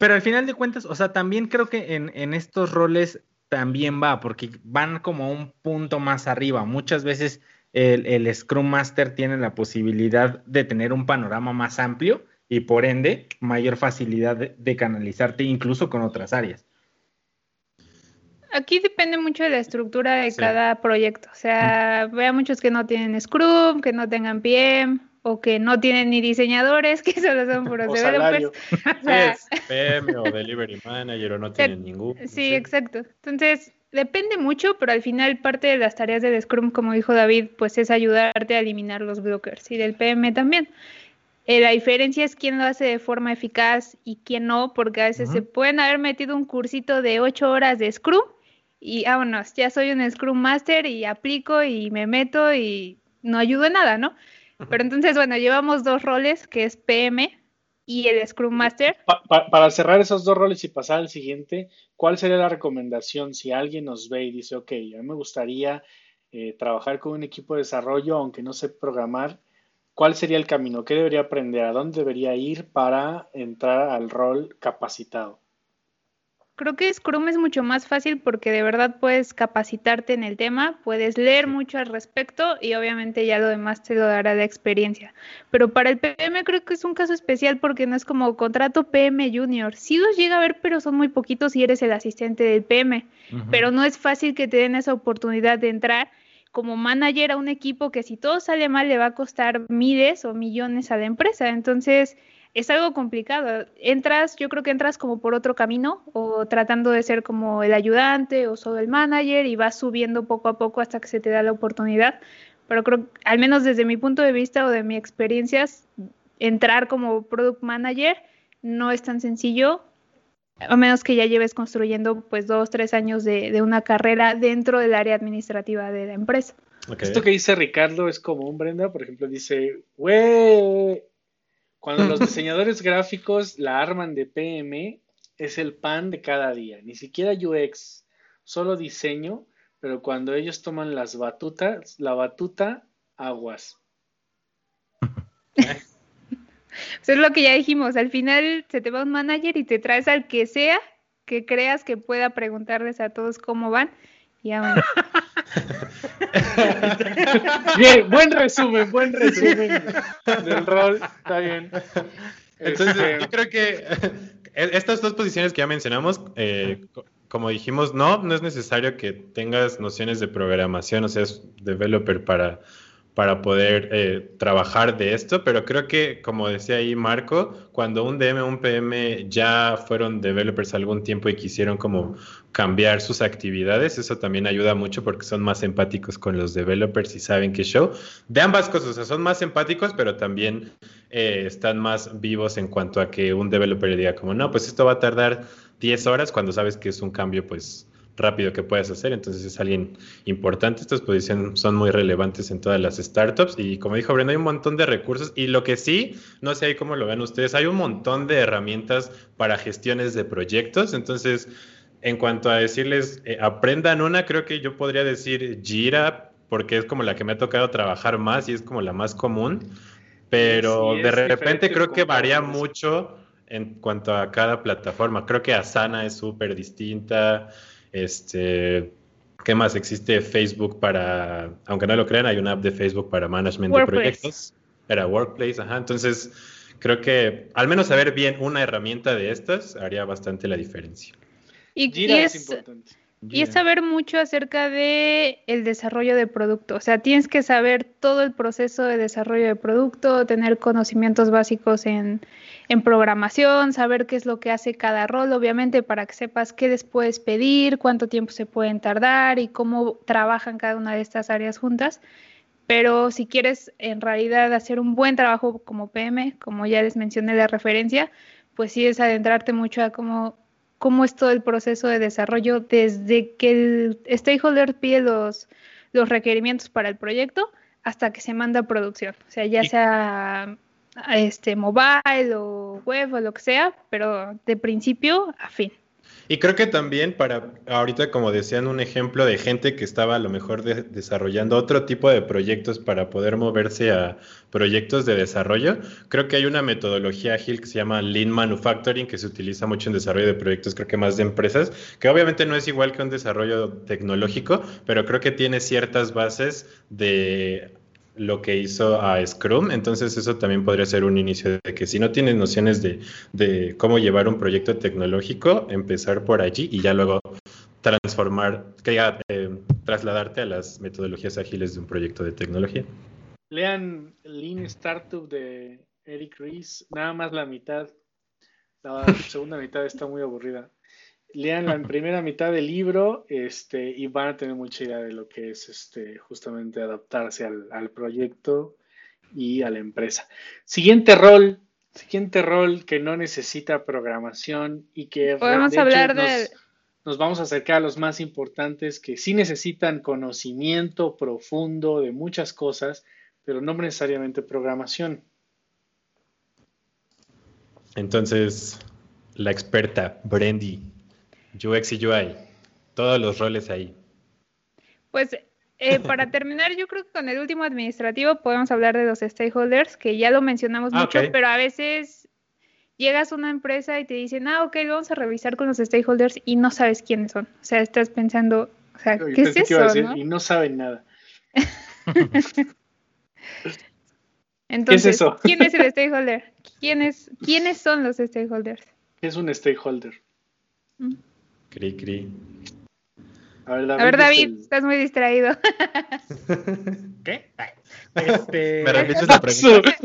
Pero al final de cuentas, o sea, también creo que en, en estos roles también va, porque van como un punto más arriba. Muchas veces el, el, Scrum Master tiene la posibilidad de tener un panorama más amplio y por ende mayor facilidad de, canalizarte incluso con otras áreas. Aquí depende mucho de la estructura de cada proyecto. O sea, veo muchos que no tienen Scrum, que no tengan PM o que no tienen ni diseñadores, que solo son puros developers. O sea, PM o Delivery Manager o no tienen ningún. Sí, exacto. Entonces, depende mucho, pero al final parte de las tareas del Scrum, como dijo David, pues es ayudarte a eliminar los blockers y del PM también. Eh, la diferencia es quién lo hace de forma eficaz y quién no, porque a veces se pueden haber metido un cursito de ocho horas de Scrum y vámonos, ya soy un Scrum Master y aplico y me meto y no ayudo en nada, ¿no? Pero entonces, bueno, llevamos dos roles, que es PM y el Scrum Master. para cerrar esos dos roles y pasar al siguiente, ¿cuál sería la recomendación si alguien nos ve y dice, ok, a mí me gustaría eh, trabajar con un equipo de desarrollo, aunque no sé programar? ¿Cuál sería el camino? ¿Qué debería aprender? ¿A dónde debería ir para entrar al rol capacitado? Creo que Scrum es mucho más fácil porque de verdad puedes capacitarte en el tema, puedes leer mucho al respecto y obviamente ya lo demás te lo dará la experiencia. Pero para el PM creo que es un caso especial porque no es como contrato PM Junior. Sí los llega a ver, pero son muy poquitos si eres el asistente del PM. Pero no es fácil que te den esa oportunidad de entrar como manager a un equipo que si todo sale mal le va a costar miles o millones a la empresa. Entonces, es algo complicado. Entras, yo creo que entras como por otro camino o tratando de ser como el ayudante o solo el manager y vas subiendo poco a poco hasta que se te da la oportunidad. Pero creo, al menos desde mi punto de vista o de mi experiencia, entrar como product manager no es tan sencillo a menos que ya lleves construyendo pues dos, tres años de, una carrera dentro del área administrativa de la empresa. Esto que dice Ricardo es común, Brenda, por ejemplo, dice, güey, cuando los diseñadores gráficos la arman de PM, es el pan de cada día, ni siquiera UX, solo diseño, pero cuando ellos toman las batutas, la batuta, aguas. Eso es lo que ya dijimos, al final se te va un manager y te traes al que sea que creas que pueda preguntarles a todos cómo van. Y bien, buen resumen, buen resumen del rol, está bien. Entonces, este, yo creo que estas dos posiciones que ya mencionamos, eh, como dijimos, no, no es necesario que tengas nociones de programación, o seas developer para para poder eh, trabajar de esto, pero creo que, como decía ahí Marco, cuando un DM un PM ya fueron developers algún tiempo y quisieron como cambiar sus actividades, eso también ayuda mucho porque son más empáticos con los developers y saben que show. De ambas cosas, o sea, son más empáticos, pero también eh, están más vivos en cuanto a que un developer diga como, no, pues esto va a tardar 10 horas cuando sabes que es un cambio, pues rápido que puedas hacer, entonces es alguien importante. Estas posiciones son muy relevantes en todas las startups y como dijo Brenda, hay un montón de recursos y lo que sí, no sé ahí cómo lo ven ustedes, hay un montón de herramientas para gestiones de proyectos, entonces en cuanto a decirles, eh, aprendan una, creo que yo podría decir Jira, porque es como la que me ha tocado trabajar más y es como la más común. Pero de repente creo que varía mucho en cuanto a cada plataforma. Creo que Asana es súper distinta. Este, ¿Qué más? Existe Facebook para, aunque no lo crean, hay una app de Facebook para management de proyectos. Era Workplace, ajá. Entonces, creo que al menos saber bien una herramienta de estas haría bastante la diferencia. Y, es, importante. Y es saber mucho acerca de el desarrollo de producto. O sea, tienes que saber todo el proceso de desarrollo de producto, tener conocimientos básicos en, en programación, saber qué es lo que hace cada rol, obviamente, para que sepas qué les puedes pedir, cuánto tiempo se pueden tardar y cómo trabajan cada una de estas áreas juntas. Pero si quieres en realidad hacer un buen trabajo como PM, como ya les mencioné la referencia, pues sí es adentrarte mucho a cómo, cómo es todo el proceso de desarrollo desde que el stakeholder pide los, los requerimientos para el proyecto hasta que se manda a producción. O sea, ya sea este mobile o web o lo que sea, pero de principio a fin. Y creo que también para ahorita, como decían, un ejemplo de gente que estaba a lo mejor desarrollando otro tipo de proyectos para poder moverse a proyectos de desarrollo, creo que hay una metodología ágil que se llama Lean Manufacturing, que se utiliza mucho en desarrollo de proyectos, creo que más de empresas, que obviamente no es igual que un desarrollo tecnológico, pero creo que tiene ciertas bases de lo que hizo a Scrum, entonces eso también podría ser un inicio de que si no tienes nociones de, cómo llevar un proyecto tecnológico, empezar por allí y ya luego transformar, eh, trasladarte a las metodologías ágiles de un proyecto de tecnología. Lean Lean Startup de Eric Ries, nada más la mitad, la segunda mitad está muy aburrida lean la primera mitad del libro este, y van a tener mucha idea de lo que es este, justamente adaptarse al, proyecto y a la empresa. Siguiente rol, siguiente rol que no necesita programación y que podemos hablar de... Nos, nos vamos a acercar a los más importantes que sí necesitan conocimiento profundo de muchas cosas, pero no necesariamente programación. Entonces, la experta Brandy UX y UI, todos los roles ahí. Pues eh, para terminar, yo creo que con el último administrativo podemos hablar de los stakeholders, que ya lo mencionamos ah, mucho, pero a veces llegas a una empresa y te dicen, ah, ok, lo vamos a revisar con los stakeholders y no sabes quiénes son. O sea, estás pensando, o sea, ¿qué es eso? Y no saben nada. Entonces, ¿Qué es eso? ¿quién es el stakeholder? ¿Quiénes, ¿Quiénes son los stakeholders? ¿Qué es un stakeholder? Mm. Cri, cri. A ver, David, estás muy distraído. ¿Qué? Este... ¿Me repites la pregunta?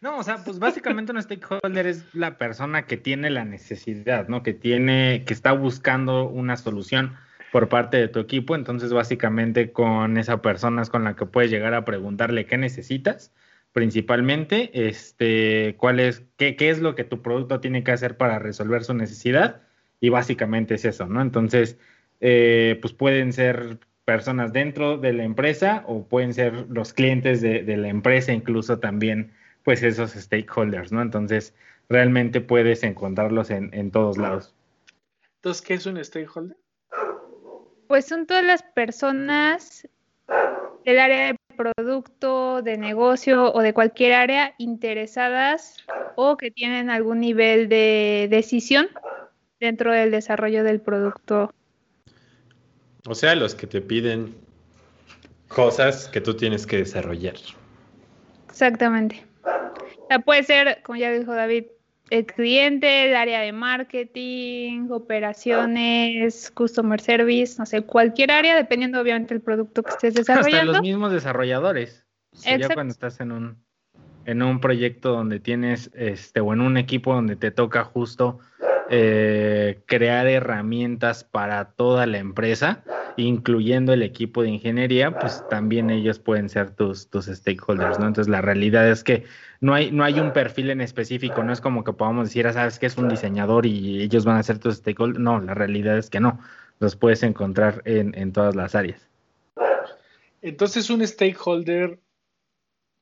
No, o sea, pues básicamente un stakeholder es la persona que tiene la necesidad, ¿no? Que tiene, que está buscando una solución por parte de tu equipo. Entonces, básicamente con esa persona es con la que puedes llegar a preguntarle qué necesitas, principalmente, este, cuál es, qué, qué es lo que tu producto tiene que hacer para resolver su necesidad y básicamente es eso, ¿no? Entonces, eh, pues pueden ser personas dentro de la empresa o pueden ser los clientes de, la empresa, incluso también, pues esos stakeholders, ¿no? Entonces, realmente puedes encontrarlos en, en todos lados. Entonces, ¿qué es un stakeholder? Pues son todas las personas del área de producto, de negocio o de cualquier área interesadas o que tienen algún nivel de decisión dentro del desarrollo del producto. O sea, los que te piden cosas que tú tienes que desarrollar. Exactamente. O sea, puede ser, como ya dijo David, el cliente, el área de marketing, operaciones, customer service, no sé, cualquier área, dependiendo obviamente del producto que estés desarrollando. Hasta los mismos desarrolladores. ya cuando estás en un, en un proyecto donde tienes, este, o en un equipo donde te toca justo eh, crear herramientas para toda la empresa, incluyendo el equipo de ingeniería, pues también ellos pueden ser tus, tus stakeholders, ¿no? Entonces la realidad es que no hay, no hay un perfil en específico, no es como que podamos decir, ah, sabes que es un diseñador y ellos van a ser tus stakeholders. No, la realidad es que no, los puedes encontrar en, en todas las áreas. Entonces un stakeholder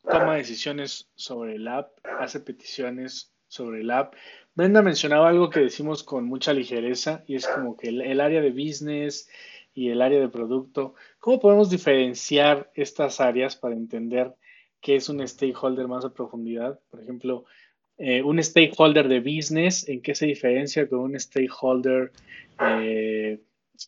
toma decisiones sobre el app, hace peticiones sobre el app. Brenda mencionaba algo que decimos con mucha ligereza y es como que el, área de business y el área de producto, ¿cómo podemos diferenciar estas áreas para entender qué es un stakeholder más a profundidad? Por ejemplo, eh, un stakeholder de business, ¿en qué se diferencia con un stakeholder eh,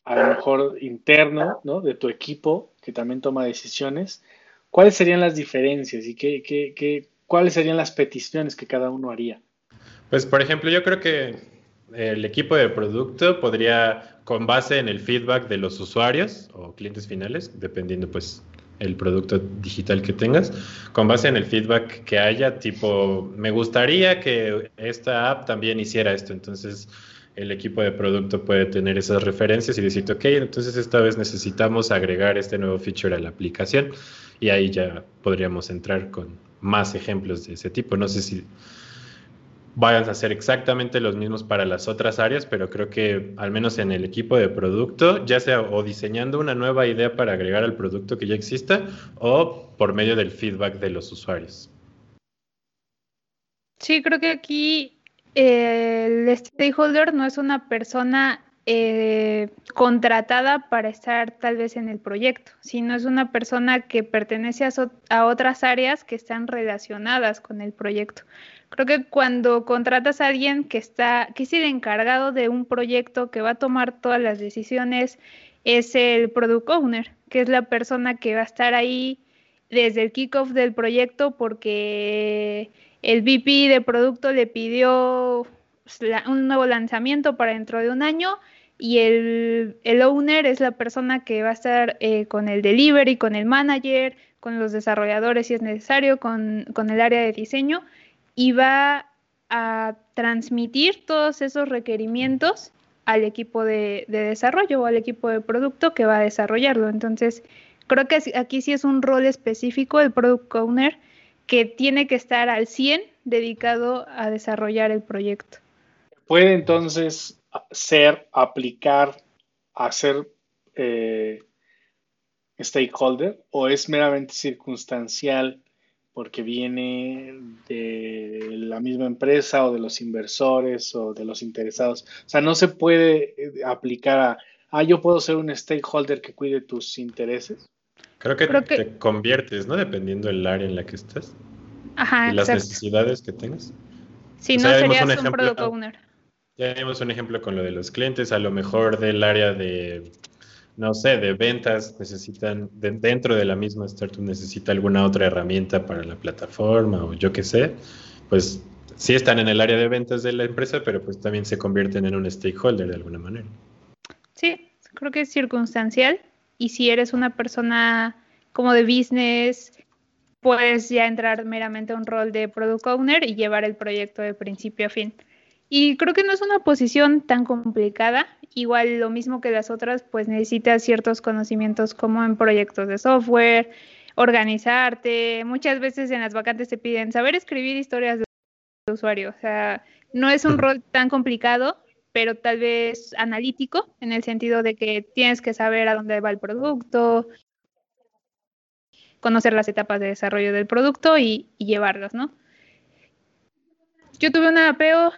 a lo mejor interno, ¿no? De tu equipo que también toma decisiones. ¿Cuáles serían las diferencias y qué, qué, qué, cuáles serían las peticiones que cada uno haría? Pues, por ejemplo, yo creo que el equipo de producto podría, con base en el feedback de los usuarios o clientes finales, dependiendo pues el producto digital que tengas, con base en el feedback que haya, tipo, me gustaría que esta app también hiciera esto, entonces el equipo de producto puede tener esas referencias y decirte, ok, entonces esta vez necesitamos agregar este nuevo feature a la aplicación y ahí ya podríamos entrar con más ejemplos de ese tipo. No sé si vayan a ser exactamente los mismos para las otras áreas, pero creo que al menos en el equipo de producto, ya sea o diseñando una nueva idea para agregar al producto que ya exista o por medio del feedback de los usuarios. Sí, creo que aquí eh, el stakeholder no es una persona eh, contratada para estar tal vez en el proyecto, sino es una persona que pertenece a, otras áreas que están relacionadas con el proyecto. Creo que cuando contratas a alguien que está, que es el encargado de un proyecto que va a tomar todas las decisiones, es el product owner, que es la persona que va a estar ahí desde el kickoff del proyecto porque el VP de producto le pidió un nuevo lanzamiento para dentro de un año y el, owner es la persona que va a estar eh, con el delivery, con el manager, con los desarrolladores si es necesario, con, el área de diseño y va a transmitir todos esos requerimientos al equipo de, de, desarrollo o al equipo de producto que va a desarrollarlo. Entonces, creo que aquí sí es un rol específico el product owner que tiene que estar al 100 dedicado a desarrollar el proyecto. Puede entonces ser, aplicar, hacer eh, stakeholder o es meramente circunstancial porque viene de la misma empresa o de los inversores o de los interesados. O sea, no se puede eh, aplicar a, ah, yo puedo ser un stakeholder que cuide tus intereses. Creo que, te conviertes, ¿no? Dependiendo del área en la que estés. Ajá, y las necesidades que tengas. Si no, serías un, un product owner. Ya vimos un ejemplo con lo de los clientes, a lo mejor del área de, no sé, de ventas, necesitan, dentro de la misma startup necesita alguna otra herramienta para la plataforma o yo qué sé, pues sí están en el área de ventas de la empresa, pero pues también se convierten en un stakeholder de alguna manera. Sí, creo que es circunstancial y si eres una persona como de business, puedes ya entrar meramente a un rol de product owner y llevar el proyecto de principio a fin. Y creo que no es una posición tan complicada. Igual lo mismo que las otras, pues necesitas ciertos conocimientos como en proyectos de software, organizarte. Muchas veces en las vacantes te piden saber escribir historias de usuario. O sea, no es un rol tan complicado, pero tal vez analítico, en el sentido de que tienes que saber a dónde va el producto, conocer las etapas de desarrollo del producto y, y llevarlas, ¿no? Yo tuve una APO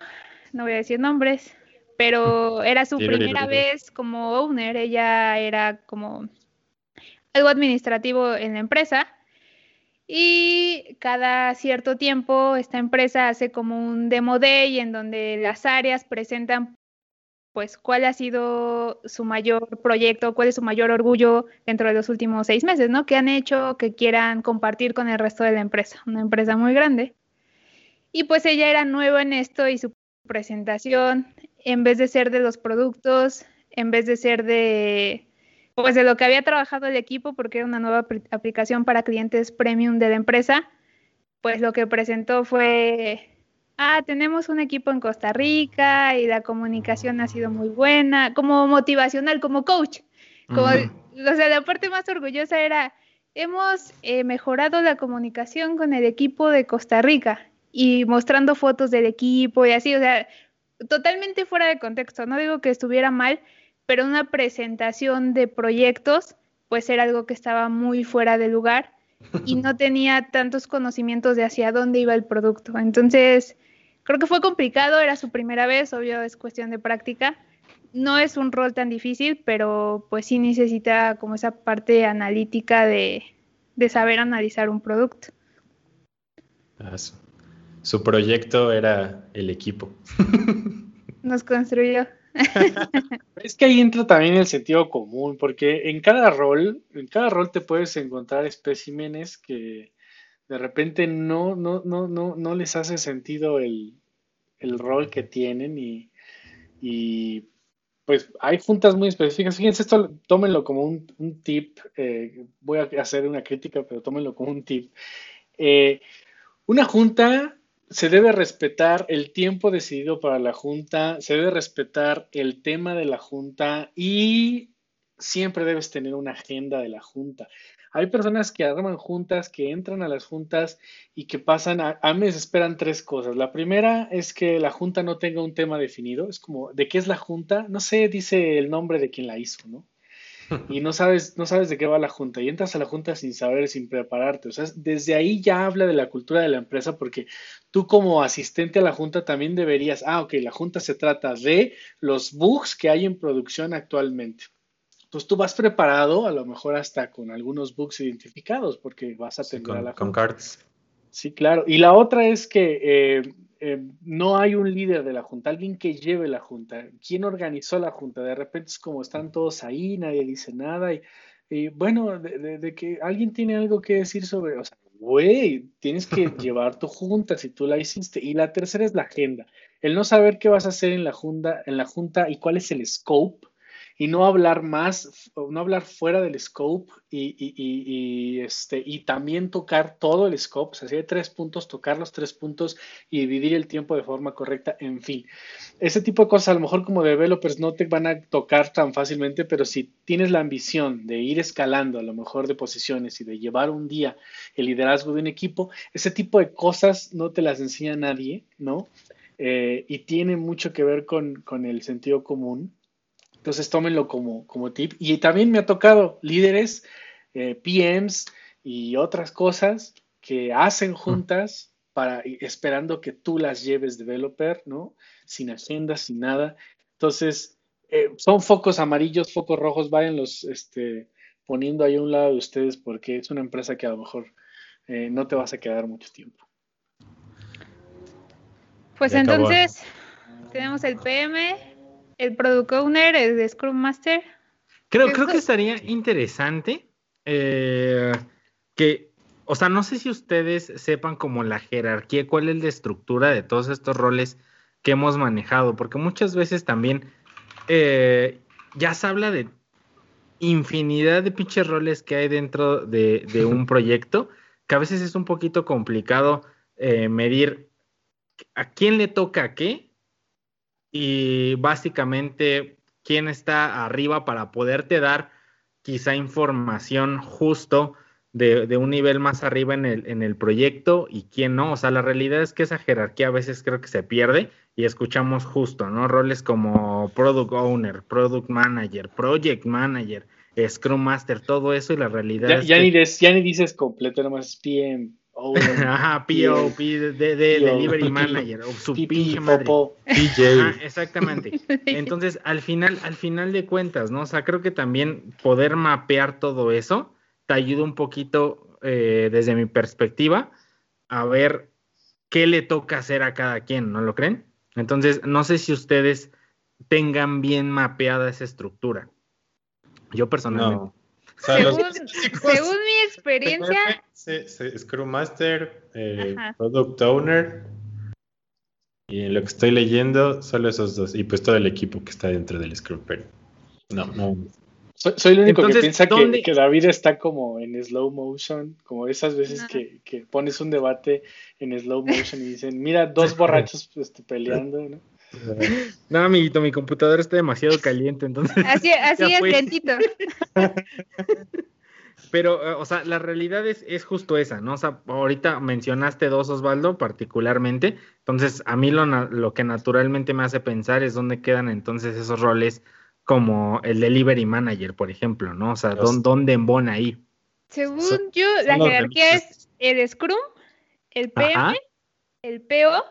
no voy a decir nombres, pero era su primera vez como owner, ella era como algo administrativo en la empresa y cada cierto tiempo esta empresa hace como un demo day en donde las áreas presentan pues cuál ha sido su mayor proyecto, cuál es su mayor orgullo dentro de los últimos seis meses, ¿no? ¿Qué han hecho que quieran compartir con el resto de la empresa? Una empresa muy grande. Y pues ella era nueva en esto y su presentación, en vez de ser de los productos, en vez de ser de pues de lo que había trabajado el equipo porque era una nueva aplicación para clientes premium de la empresa, pues lo que presentó fue ah, tenemos un equipo en Costa Rica y la comunicación ha sido muy buena, como motivacional, como coach. Como, O sea, la parte más orgullosa era, hemos eh, mejorado la comunicación con el equipo de Costa Rica y mostrando fotos del equipo y así, o sea, totalmente fuera de contexto. No digo que estuviera mal, pero una presentación de proyectos, pues era algo que estaba muy fuera de lugar y no tenía tantos conocimientos de hacia dónde iba el producto. Entonces, creo que fue complicado, era su primera vez, obvio es cuestión de práctica. No es un rol tan difícil, pero pues sí necesita como esa parte analítica de, de saber analizar un producto. Ah, su, proyecto era el equipo. Nos construyó. Es que ahí entra también el sentido común, porque en cada rol, en cada rol te puedes encontrar especímenes que de repente no, no, no, no, no les hace sentido el, el rol que tienen y, y, pues hay juntas muy específicas. Fíjense, esto tómenlo como un, un tip. eh, voy a hacer una crítica, pero tómenlo como un tip. Eh, una junta se debe respetar el tiempo decidido para la junta, se debe respetar el tema de la junta y siempre debes tener una agenda de la junta. Hay personas que arman juntas, que entran a las juntas y que pasan a, a mí me desesperan tres cosas. La primera es que la junta no tenga un tema definido. Es como, ¿de qué es la junta? No sé, dice el nombre de quien la hizo, ¿no? Y no sabes, no sabes de qué va la junta y entras a la junta sin saber, sin prepararte. O sea, desde ahí ya habla de la cultura de la empresa porque tú como asistente a la junta también deberías, ah, ok, la junta se trata de los bugs que hay en producción actualmente. Pues tú vas preparado, a lo mejor hasta con algunos bugs identificados, porque vas a Sí, atender a con, la con junta. cards. Sí, claro. Y la otra es que eh, eh, no hay un líder de la junta, alguien que lleve la junta. ¿Quién organizó la junta? De repente es como están todos ahí, nadie dice nada. Y, y bueno, de, de- de que alguien tiene algo que decir sobre, o sea, güey, tienes que llevar tu junta si tú la hiciste. Y la tercera es la agenda. El no saber qué vas a hacer en la junta, en la junta y cuál es el scope y no hablar más, no hablar fuera del scope y, y- este, y también tocar todo el scope, o sea, si hay tres puntos, tocar los tres puntos y dividir el tiempo de forma correcta, en fin. Ese tipo de cosas a lo mejor como developers no te van a tocar tan fácilmente, pero si tienes la ambición de ir escalando a lo mejor de posiciones y de llevar un día el liderazgo de un equipo, ese tipo de cosas no te las enseña nadie, ¿no? Eh, y tiene mucho que ver con, con el sentido común. Entonces tómenlo como, como tip. Y también me ha tocado líderes, eh, PMs y otras cosas que hacen juntas para esperando que tú las lleves developer, ¿no? Sin agenda, sin nada. Entonces, eh, son focos amarillos, focos rojos, váyanlos este, poniendo ahí a un lado de ustedes porque es una empresa que a lo mejor eh, no te vas a quedar mucho tiempo. Pues Ya acabó. entonces tenemos el PM, el Product Owner, el Scrum Master. Creo, creo que estaría interesante eh, que, o sea, no sé si ustedes sepan como la jerarquía, cuál es la estructura de todos estos roles que hemos manejado, porque muchas veces también eh, ya se habla de infinidad de pinches roles que hay dentro de, de un proyecto, que a veces es un poquito complicado eh, medir a quién le toca qué y básicamente quién está arriba para poderte dar quizá información justo de, de un nivel más arriba en el, en el proyecto y quién no. O sea, la realidad es que esa jerarquía a veces creo que se pierde y escuchamos justo, ¿no? Roles como Product Owner, Product Manager, Project Manager, Scrum Master, todo eso y la realidad Ya, es ya que... ni, des- ya ni dices completo, nomás es PM. owner, Ajá, PO, P de, de- de- PO. Delivery Manager, o su pinche madre. Ajá, exactamente. Entonces, al final, al final de cuentas, ¿no? O sea, creo que también poder mapear todo eso te ayuda un poquito, eh, desde mi perspectiva, a ver qué le toca hacer a cada quien, ¿no lo creen? Entonces, no sé si ustedes tengan bien mapeada esa estructura. Yo personalmente. No. O sea, los Según, según mi experiencia, Scrum Master, eh. Product Owner. Y en lo que estoy leyendo, solo esos dos. Y pues todo el equipo que está dentro del Scrum. Pero no, no. Soy, soy el único Entonces, que piensa que, ¿dónde- que David está como en slow motion, como esas veces que, que pones un debate en slow motion y dicen, mira, dos borrachos este, peleando, ¿no? No, amiguito, mi computadora está demasiado caliente, entonces. así, así es lentito. Pero, eh, o sea, la realidad es, es justo esa, ¿no? O sea, ahorita mencionaste dos, Osvaldo, particularmente. Entonces, a mí lo, lo que naturalmente me hace pensar es dónde quedan entonces esos roles como el delivery manager, por ejemplo, ¿no? O sea, Los- ¿dón- ¿dónde embona ahí? Según yo, la jerarquía es el Scrum, el PM, Ajá. el PO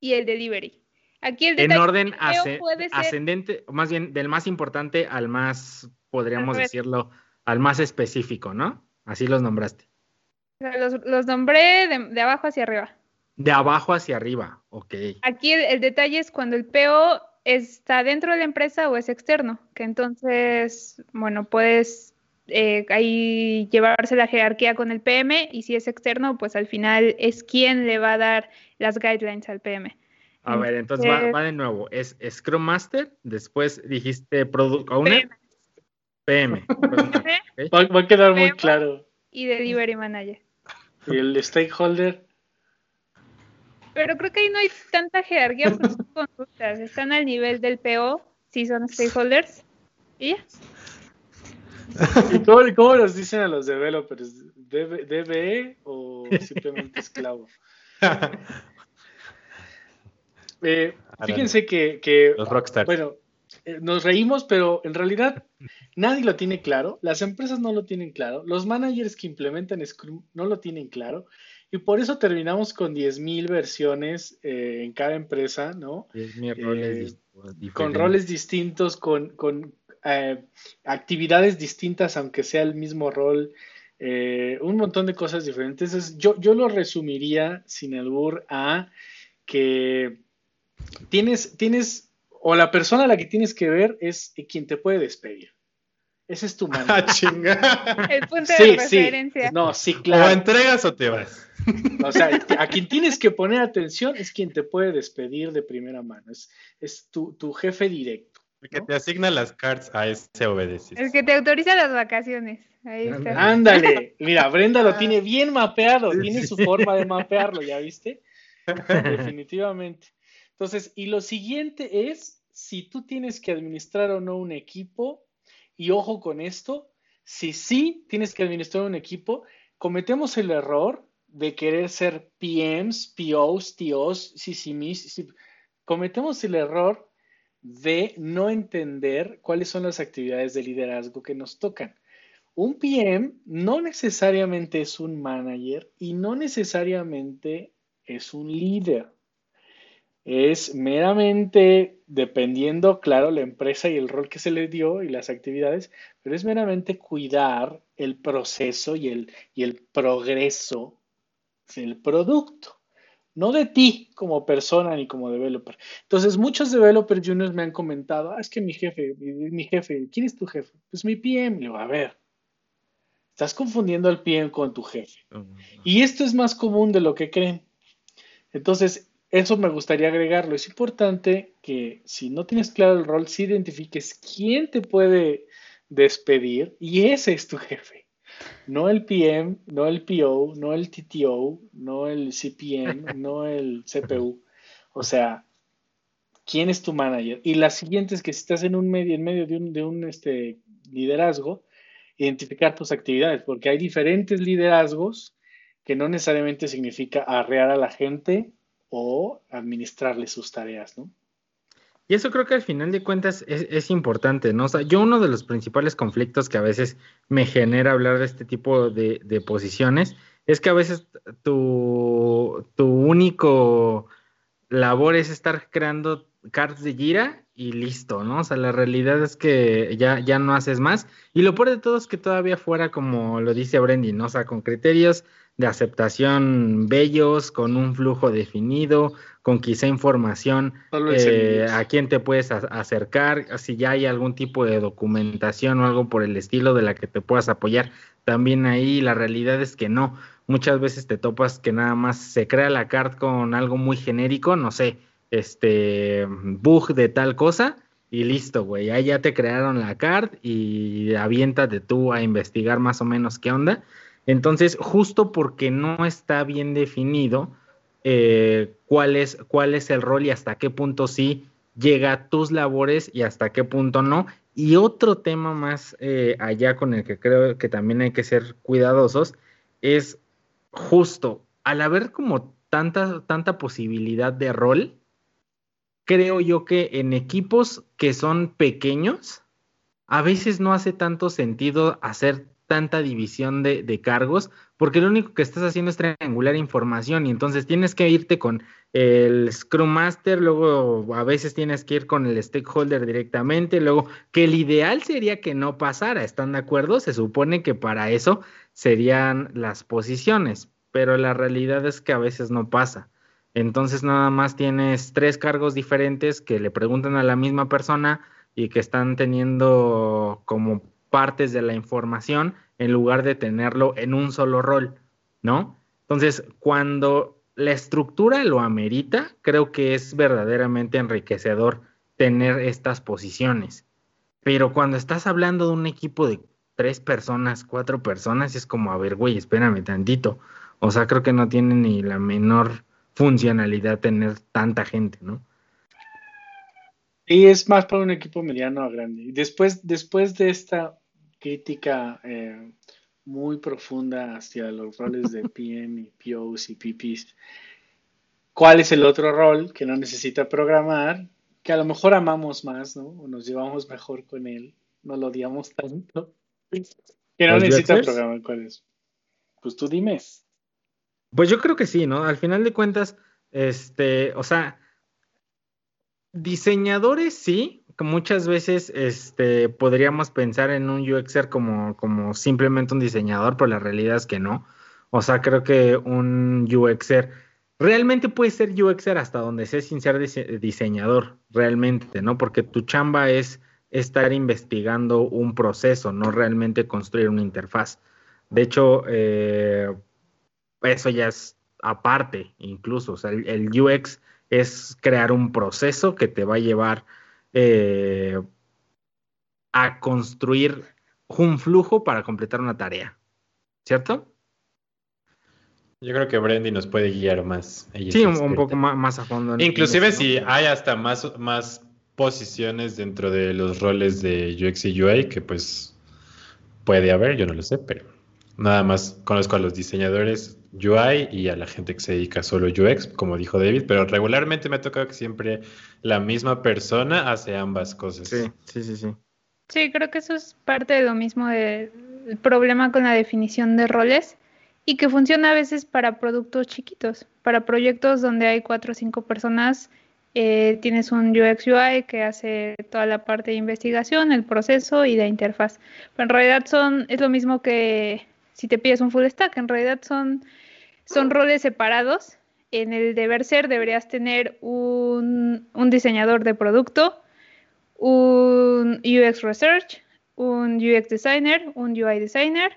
y el delivery. Aquí el En orden asce- puede ser ascendente, más bien del más importante al más, podríamos decirlo, al más específico, ¿no? Así los nombraste. los nombré de, de abajo hacia arriba. De abajo hacia arriba, ok. Aquí el, el detalle es cuando el PO está dentro de la empresa o es externo, que entonces, bueno, puedes eh, ahí llevarse la jerarquía con el PM y si es externo, pues al final es quien le va a dar las guidelines al PM. A ver, entonces va, va de nuevo. Es Scrum Master, después dijiste Product Owner, PM. ¿ok? Va, va a quedar muy claro. Y Delivery Manager. Y el stakeholder, Pero creo que ahí no hay tanta jerarquía porque son conductas, están al nivel del PO, si son stakeholders. Y ya. ¿y ¿cómo, cómo nos dicen a los developers? ¿DB, DBE o simplemente esclavo? Eh, fíjense que, que Los rockstars. Bueno, eh, nos reímos, pero en realidad nadie lo tiene claro. Las empresas no lo tienen claro. Los managers que implementan Scrum no lo tienen claro. Y por eso terminamos con 10.000 versiones eh, en cada empresa, ¿no? Es mi roles Eh. Con roles distintos, con, con actividades distintas, aunque sea el mismo rol. eh, un montón de cosas diferentes. Yo, yo lo resumiría sin albur a que tienes, tienes, o la persona a la que tienes que ver es quien te puede despedir. Ese es tu mano. Ah, chinga. El punto Sí, de sí. referencia. No, sí, O claro. entregas o te vas. O sea, a quien tienes que poner atención es quien te puede despedir de primera mano. Es, es tu, tu jefe directo. El que ¿no? te asigna las cards a ese obedeces. El que te autoriza las vacaciones. Ahí está. Ándale. Mira, Brenda lo tiene bien mapeado. Sí, Tiene sí. su forma de mapearlo, ¿ya viste? Definitivamente. Entonces, y lo siguiente es si tú tienes que administrar o no un equipo, y ojo con esto, si sí tienes que administrar un equipo, cometemos el error de querer ser PMs, POs, TOs, CCMs, cometemos el error de no entender cuáles son las actividades de liderazgo que nos tocan. Un PM no necesariamente es un manager y no necesariamente es un líder. Es meramente, dependiendo, claro, la empresa y el rol que se le dio y las actividades, pero es meramente cuidar el proceso y el, y el progreso del producto, no de ti como persona ni como developer. Entonces, muchos developers juniors me han comentado, ah, es que mi jefe, mi, mi jefe, ¿quién es tu jefe? Pues mi PM. Le digo, a ver, estás confundiendo al PM con tu jefe. Y esto es más común de lo que creen. Entonces, eso me gustaría agregarlo. Es importante que si no tienes claro el rol, sí identifiques quién te puede despedir y ese es tu jefe. No el PM, no el PO, no el TTO, no el CPM, no el CPU. O sea, ¿quién es tu manager? Y la siguiente es que si estás en un medio, en medio de un, de un este, liderazgo, identificar tus actividades, porque hay diferentes liderazgos que no necesariamente significa arrear a la gente o administrarle sus tareas, ¿no? Y eso creo que al final de cuentas es, importante, ¿no? O sea, yo uno de los principales conflictos que a veces me genera hablar de este tipo de, de posiciones es que a veces tu, tu, único labor es estar creando cards de gira y listo, ¿no? O sea, la realidad es que ya, ya no haces más. Y lo peor de todo es que todavía fuera, como lo dice Brendy, ¿no? O con criterios de aceptación bellos, con un flujo definido, con quizá información eh, a quién te puedes acercar, si ya hay algún tipo de documentación o algo por el estilo de la que te puedas apoyar. También ahí la realidad es que no. Muchas veces te topas que nada más se crea la card con algo muy genérico, no sé, este bug de tal cosa y listo, güey. Ahí ya te crearon la card y aviéntate tú a investigar más o menos qué onda. Entonces, justo porque no está bien definido eh, cuál, es, cuál es el rol y hasta qué punto sí llega a tus labores y hasta qué punto no. Y otro tema más eh, allá con el que creo que también hay que ser cuidadosos es justo al haber como tanta, tanta posibilidad de rol, creo yo que en equipos que son pequeños, a veces no hace tanto sentido hacer tanta división de, cargos, porque lo único que estás haciendo es triangular información y entonces tienes que irte con el Scrum Master, luego a veces tienes que ir con el stakeholder directamente, luego que el ideal sería que no pasara, ¿están de acuerdo? Se supone que para eso serían las posiciones, pero la realidad es que a veces no pasa. Entonces nada más tienes tres cargos diferentes que le preguntan a la misma persona y que están teniendo como partes de la información en lugar de tenerlo en un solo rol, ¿no? Entonces, cuando la estructura lo amerita, creo que es verdaderamente enriquecedor tener estas posiciones. Pero cuando estás hablando de un equipo de tres personas, cuatro personas, es como, a ver, güey, espérame tantito. O sea, creo que no tiene ni la menor funcionalidad tener tanta gente, ¿no? Y es más para un equipo mediano a grande. Después, después de esta crítica eh, muy profunda hacia los roles de PM y POs y PPs, ¿cuál es el otro rol que no necesita programar? Que a lo mejor amamos más, ¿no? O nos llevamos mejor con él, no lo odiamos tanto. Que no necesita programar cuál es. Pues tú dime. Pues yo creo que sí, ¿no? Al final de cuentas, este, o sea, diseñadores sí, muchas veces este, podríamos pensar en un UXer como, como simplemente un diseñador, pero la realidad es que no. O sea, creo que un UXer realmente puede ser UXer hasta donde sea sin ser diseñador, realmente, ¿no? Porque tu chamba es estar investigando un proceso, no realmente construir una interfaz. De hecho, eh, eso ya es aparte, incluso. O sea, el, UX es crear un proceso que te va a llevar eh, a construir un flujo para completar una tarea. ¿Cierto? Yo creo que Brandy nos puede guiar más. sí, un, poco más, a fondo. Inclusive si hay hasta más, más posiciones dentro de los roles de UX y UI, que pues puede haber, yo no lo sé, pero nada más conozco a los diseñadores UI y a la gente que se dedica solo UX, como dijo David, pero regularmente me ha tocado que siempre la misma persona hace ambas cosas. Sí, sí, sí, sí. Sí, creo que eso es parte de lo mismo del problema con la definición de roles y que funciona a veces para productos chiquitos, para proyectos donde hay cuatro o cinco personas. Eh, tienes un UX UI que hace toda la parte de investigación, el proceso y de interfaz. Pero en realidad son, es lo mismo que si te pides un full stack, en realidad son son roles separados. En el deber ser deberías tener un, diseñador de producto, un UX Research, un UX Designer, un UI Designer,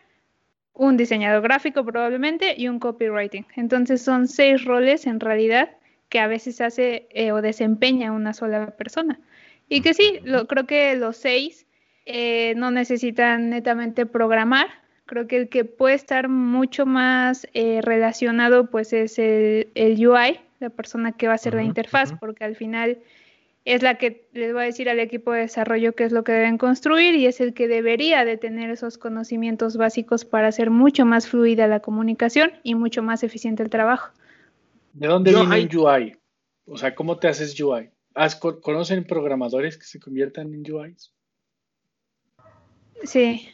un diseñador gráfico probablemente y un copywriting. Entonces son seis roles en realidad que a veces hace eh, o desempeña una sola persona. Y que sí, lo, creo que los seis eh, no necesitan netamente programar, Creo que el que puede estar mucho más eh, relacionado pues es el, UI, la persona que va a hacer la interfaz, porque al final es la que les va a decir al equipo de desarrollo qué es lo que deben construir y es el que debería de tener esos conocimientos básicos para hacer mucho más fluida la comunicación y mucho más eficiente el trabajo. ¿De dónde viene el UI? O sea, ¿cómo te haces UI? ¿Conocen programadores que se conviertan en UIs? Sí.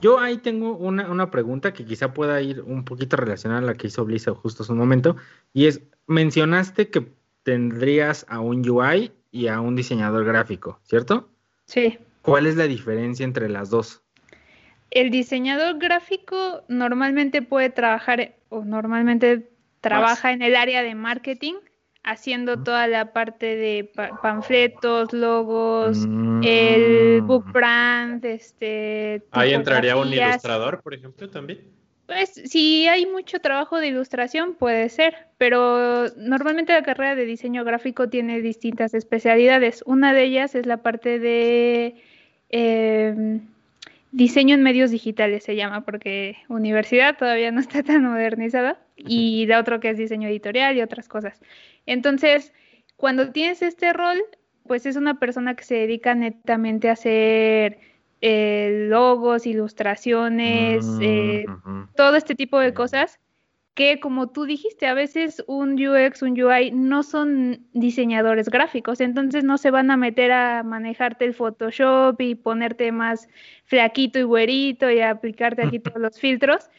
Yo ahí tengo una, pregunta que quizá pueda ir un poquito relacionada a la que hizo Blisa justo hace un momento, y es, mencionaste que tendrías a un UI y a un diseñador gráfico, ¿cierto? Sí. ¿Cuál es la diferencia entre las dos? El diseñador gráfico normalmente puede trabajar o normalmente trabaja en el área de marketing haciendo toda la parte de panfletos, logos, el mm. book brand, este. Ahí entraría un ilustrador, por ejemplo, también. Pues si hay mucho trabajo de ilustración puede ser, pero normalmente la carrera de diseño gráfico tiene distintas especialidades. Una de ellas es la parte de em, diseño en medios digitales, se llama, porque universidad todavía no está tan modernizada, y la otra que es diseño editorial y otras cosas. Entonces, cuando tienes este rol, pues es una persona que se dedica netamente a hacer eh, logos, ilustraciones, mm, eh, todo este tipo de cosas que como tú dijiste, a veces un UX, un UI no son diseñadores gráficos, entonces no se van a meter a manejarte el Photoshop y ponerte más flaquito y güerito y aplicarte aquí todos los filtros,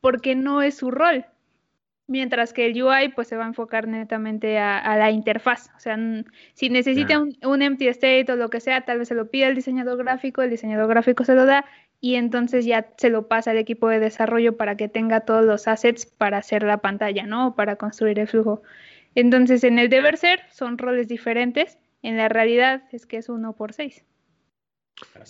porque no es su rol. Mientras que el UI pues se va a enfocar netamente a, la interfaz. O sea, si necesita un, un, empty state o lo que sea, tal vez se lo pida el diseñador gráfico, el diseñador gráfico se lo da y entonces ya se lo pasa al equipo de desarrollo para que tenga todos los assets para hacer la pantalla, ¿no? para construir el flujo. Entonces, en el deber ser son roles diferentes, en la realidad es que es uno por seis.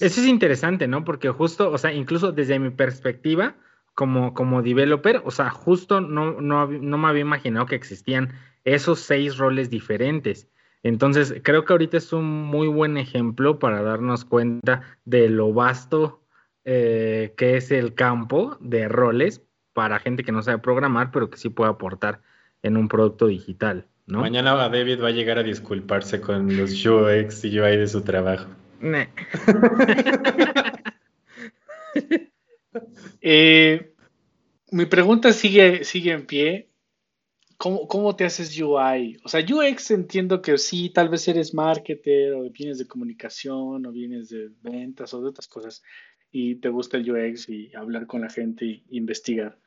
Eso es interesante, ¿no? Porque justo, o sea, incluso desde mi perspectiva, como, como developer, o sea, justo no, no, no me había imaginado que existían esos seis roles diferentes. Entonces, creo que ahorita es un muy buen ejemplo para darnos cuenta de lo vasto eh, que es el campo de roles para gente que no sabe programar, pero que sí puede aportar en un producto digital. ¿no? Mañana David va a llegar a disculparse con los UX y UI de su trabajo. Eh, mi pregunta sigue, sigue en pie. ¿Cómo, ¿Cómo, te haces UI? O sea, UX entiendo que sí, tal vez eres marketer o vienes de comunicación o vienes de ventas o de otras cosas y te gusta el UX y hablar con la gente y investigar.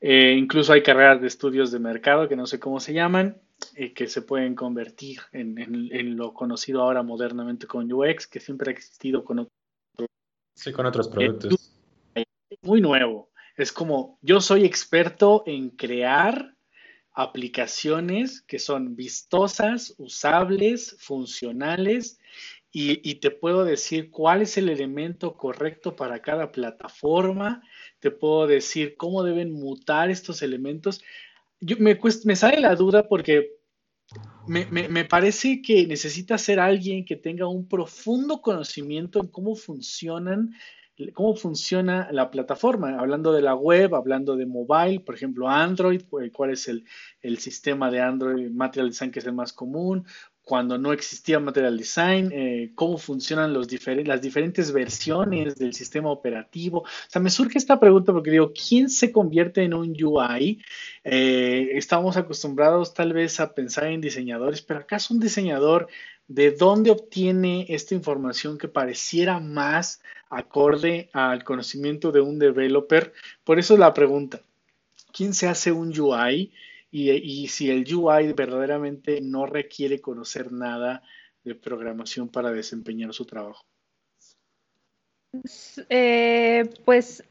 Eh, incluso hay carreras de estudios de mercado que no sé cómo se llaman, eh, que se pueden convertir en, en, lo conocido ahora modernamente con UX, que siempre ha existido con otros, sí, con otros productos. Muy nuevo. Es como yo soy experto en crear aplicaciones que son vistosas, usables, funcionales y, te puedo decir cuál es el elemento correcto para cada plataforma, te puedo decir cómo deben mutar estos elementos. Me, me sale la duda porque me, me, parece que necesita ser alguien que tenga un profundo conocimiento en cómo funcionan cómo funciona la plataforma, hablando de la web, hablando de mobile, por ejemplo, Android, cuál es el, el sistema de Android Material Design que es el más común, cuando no existía Material Design, eh, cómo funcionan las diferentes versiones del sistema operativo. O sea, me surge esta pregunta porque digo, ¿quién se convierte en un UI? Eh, estamos acostumbrados tal vez a pensar en diseñadores, pero ¿acaso un diseñador de dónde obtiene esta información que pareciera más acorde al conocimiento de un developer? Por eso la pregunta, ¿quién se hace un UI? Y, si el UI verdaderamente no requiere conocer nada de programación para desempeñar su trabajo. Eh, pues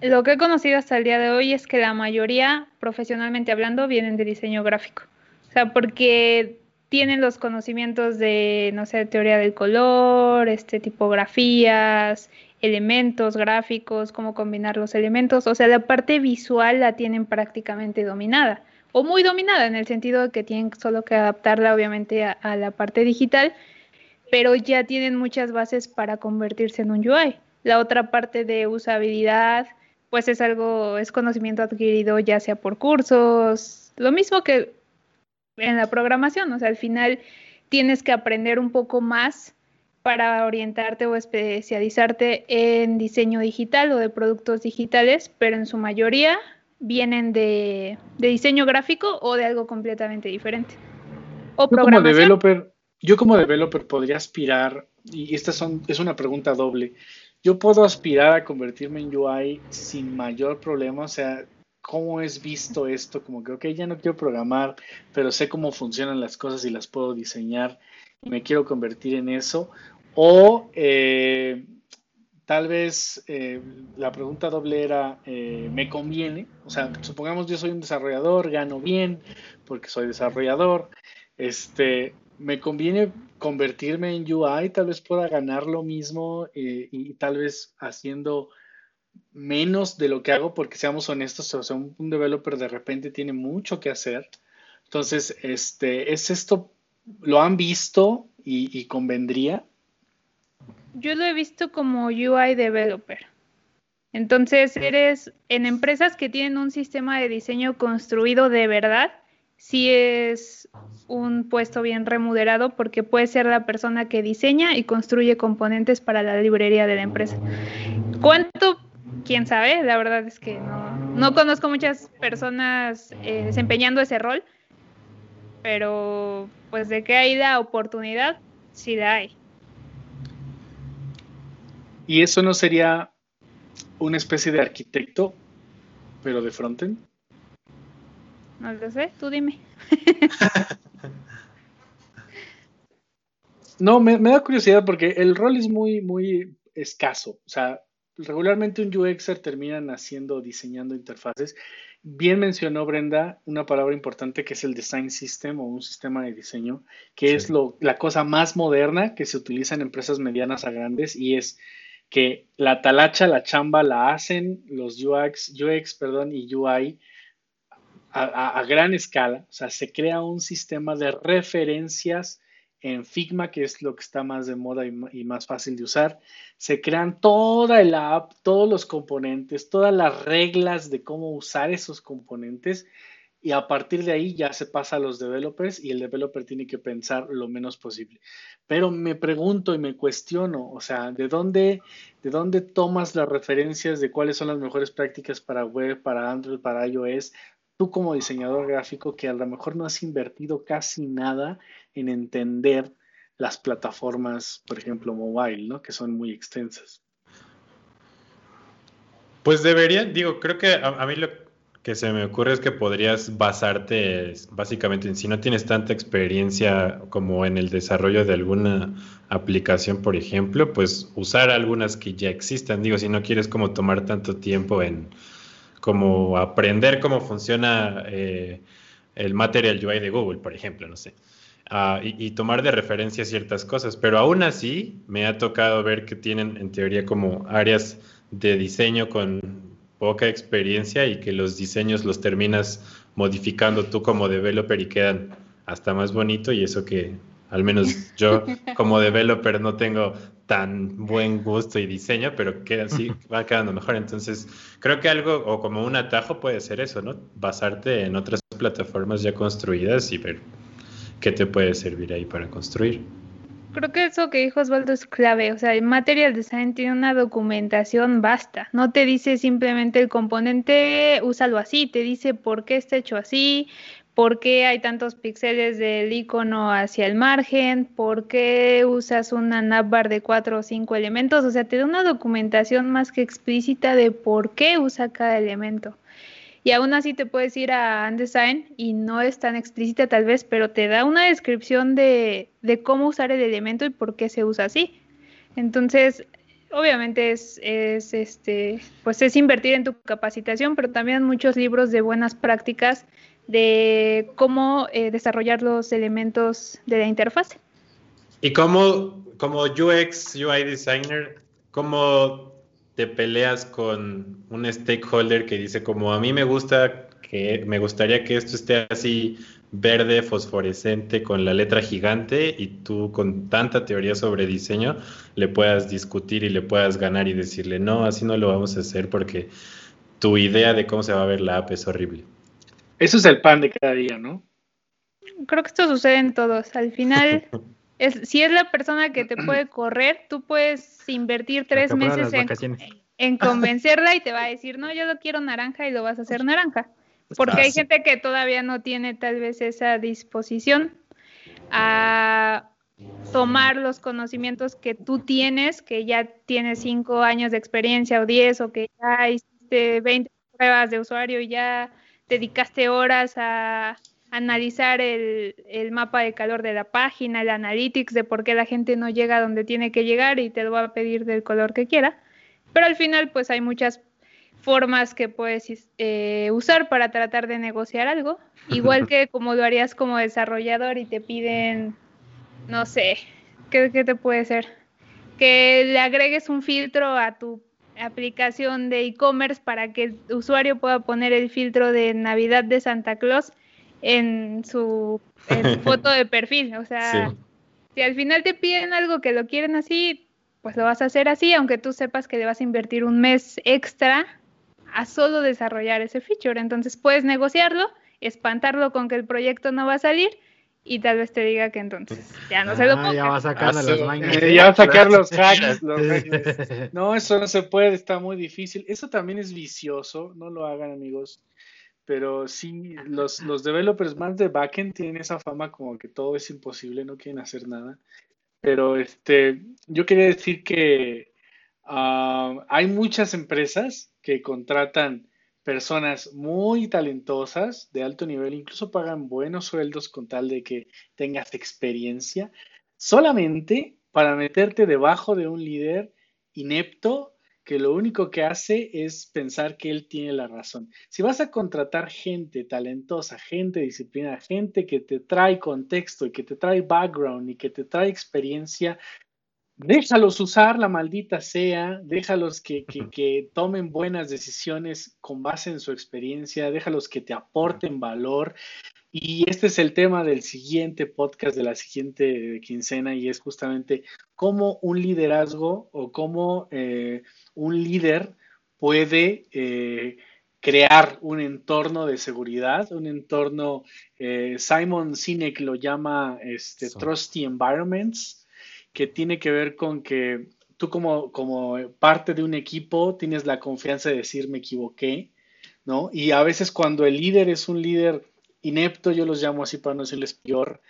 lo que he conocido hasta el día de hoy es que la mayoría, profesionalmente hablando, vienen de diseño gráfico. O sea, porque tienen los conocimientos de, no sé, teoría del color, este, tipografías, elementos gráficos, cómo combinar los elementos. O sea, la parte visual la tienen prácticamente dominada o muy dominada en el sentido de que tienen solo que adaptarla obviamente a, la parte digital, pero ya tienen muchas bases para convertirse en un UI. La otra parte de usabilidad, pues es algo, es conocimiento adquirido ya sea por cursos, lo mismo que en la programación, o sea, al final tienes que aprender un poco más para orientarte o especializarte en diseño digital o de productos digitales, pero en su mayoría vienen de, diseño gráfico o de algo completamente diferente. O yo como developer, yo como developer podría aspirar, y esta son, es una pregunta doble, yo puedo aspirar a convertirme en UI sin mayor problema, o sea, ¿cómo es visto esto? Como que, ok, ya no quiero programar, pero sé cómo funcionan las cosas y las puedo diseñar y me quiero convertir en eso. O eh, tal vez eh, la pregunta doble era, eh, ¿me conviene? O sea, supongamos yo soy un desarrollador, gano bien porque soy desarrollador, este, ¿me conviene convertirme en UI? Tal vez pueda ganar lo mismo eh, y tal vez haciendo menos de lo que hago porque seamos honestos, o sea, un, developer de repente tiene mucho que hacer. Entonces, este, ¿es esto, lo han visto y convendría? Yo lo he visto como UI developer. Entonces, eres en empresas que tienen un sistema de diseño construido de verdad, sí es un puesto bien remunerado porque puede ser la persona que diseña y construye componentes para la librería de la empresa. ¿Cuánto? Quién sabe, la verdad es que no, No conozco muchas personas eh, desempeñando ese rol, pero pues de que hay la oportunidad, sí la hay. ¿Y eso no sería una especie de arquitecto, pero de frontend? No lo sé, tú dime. no, me, me, da curiosidad porque el rol es muy, muy escaso. O sea, regularmente un UXer terminan haciendo, diseñando interfaces. Bien mencionó Brenda una palabra importante que es el design system o un sistema de diseño, que sí. es lo, la cosa más moderna que se utiliza en empresas medianas a grandes y es que la talacha, la chamba la hacen los UX, UX perdón, y UI a, gran escala. O sea, se crea un sistema de referencias en Figma, que es lo que está más de moda y, y, más fácil de usar. Se crean toda el app, todos los componentes, todas las reglas de cómo usar esos componentes y a partir de ahí ya se pasa a los developers y el developer tiene que pensar lo menos posible. Pero me pregunto y me cuestiono, o sea, ¿de dónde, de dónde tomas las referencias de cuáles son las mejores prácticas para web, para Android, para iOS? Tú como diseñador gráfico que a lo mejor no has invertido casi nada en entender las plataformas, por ejemplo, mobile, ¿no? Que son muy extensas. Pues deberían, digo, creo que a, mí lo que se me ocurre es que podrías basarte básicamente en si no tienes tanta experiencia como en el desarrollo de alguna aplicación, por ejemplo, pues usar algunas que ya existan. Digo, si no quieres como tomar tanto tiempo en como aprender cómo funciona eh, el Material UI de Google, por ejemplo, no sé. Uh, y, y, tomar de referencia ciertas cosas, pero aún así me ha tocado ver que tienen en teoría como áreas de diseño con poca experiencia y que los diseños los terminas modificando tú como developer y quedan hasta más bonito y eso que al menos yo como developer no tengo tan buen gusto y diseño, pero queda así, va quedando mejor. Entonces, creo que algo o como un atajo puede ser eso, ¿no? Basarte en otras plataformas ya construidas y ver qué te puede servir ahí para construir. Creo que eso que dijo Osvaldo es clave, o sea, el Material Design tiene una documentación basta, no te dice simplemente el componente, úsalo así, te dice por qué está hecho así, por qué hay tantos píxeles del icono hacia el margen, por qué usas una navbar de cuatro o cinco elementos, o sea, te da una documentación más que explícita de por qué usa cada elemento. Y aún así te puedes ir a Undesign y no es tan explícita tal vez, pero te da una descripción de, de cómo usar el elemento y por qué se usa así. Entonces, obviamente es, es, este, pues es invertir en tu capacitación, pero también muchos libros de buenas prácticas de cómo eh, desarrollar los elementos de la interfaz. Y como, como UX, UI designer, ¿cómo te peleas con un stakeholder que dice como a mí me gusta que me gustaría que esto esté así verde fosforescente con la letra gigante y tú con tanta teoría sobre diseño le puedas discutir y le puedas ganar y decirle no, así no lo vamos a hacer porque tu idea de cómo se va a ver la app es horrible. Eso es el pan de cada día, ¿no? Creo que esto sucede en todos. Al final, es, si es la persona que te puede correr, tú puedes invertir tres meses en, en, convencerla y te va a decir, no, yo lo quiero naranja y lo vas a hacer naranja. Porque hay gente que todavía no tiene tal vez esa disposición a tomar los conocimientos que tú tienes, que ya tienes cinco años de experiencia o diez, o que ya hiciste 20 pruebas de usuario y ya dedicaste horas a analizar el, el, mapa de calor de la página, el analytics de por qué la gente no llega donde tiene que llegar y te lo va a pedir del color que quiera. Pero al final, pues hay muchas formas que puedes eh, usar para tratar de negociar algo. Igual que como lo harías como desarrollador y te piden, no sé, ¿qué, qué te puede ser? Que le agregues un filtro a tu aplicación de e-commerce para que el usuario pueda poner el filtro de Navidad de Santa Claus en su, en su foto de perfil. O sea, sí. si al final te piden algo que lo quieren así, pues lo vas a hacer así, aunque tú sepas que le vas a invertir un mes extra a solo desarrollar ese feature. Entonces puedes negociarlo, espantarlo con que el proyecto no va a salir y tal vez te diga que entonces ya no se lo Ah, ya va sacando Ah, las sí, mangas. eh, ya va a sacar los hacks, los hacks. No, eso no se puede, está muy difícil. Eso también es vicioso, no lo hagan amigos. Pero sí, los, los developers más de backend tienen esa fama como que todo es imposible, no quieren hacer nada. Pero este, yo quería decir que ah, hay muchas empresas que contratan personas muy talentosas, de alto nivel, incluso pagan buenos sueldos con tal de que tengas experiencia, solamente para meterte debajo de un líder inepto que lo único que hace es pensar que él tiene la razón. Si vas a contratar gente talentosa, gente disciplinada, gente que te trae contexto y que te trae background y que te trae experiencia, déjalos usar la maldita sea, déjalos que, que, que tomen buenas decisiones con base en su experiencia, déjalos que te aporten valor. Y este es el tema del siguiente podcast de la siguiente quincena y es justamente cómo un liderazgo o cómo eh, un líder puede eh, crear un entorno de seguridad, un entorno, eh, Simon Sinek lo llama este, So. trusty environments, que tiene que ver con que tú como, como parte de un equipo tienes la confianza de decir me equivoqué, ¿no? Y a veces cuando el líder es un líder inepto, yo los llamo así para no decirles peor,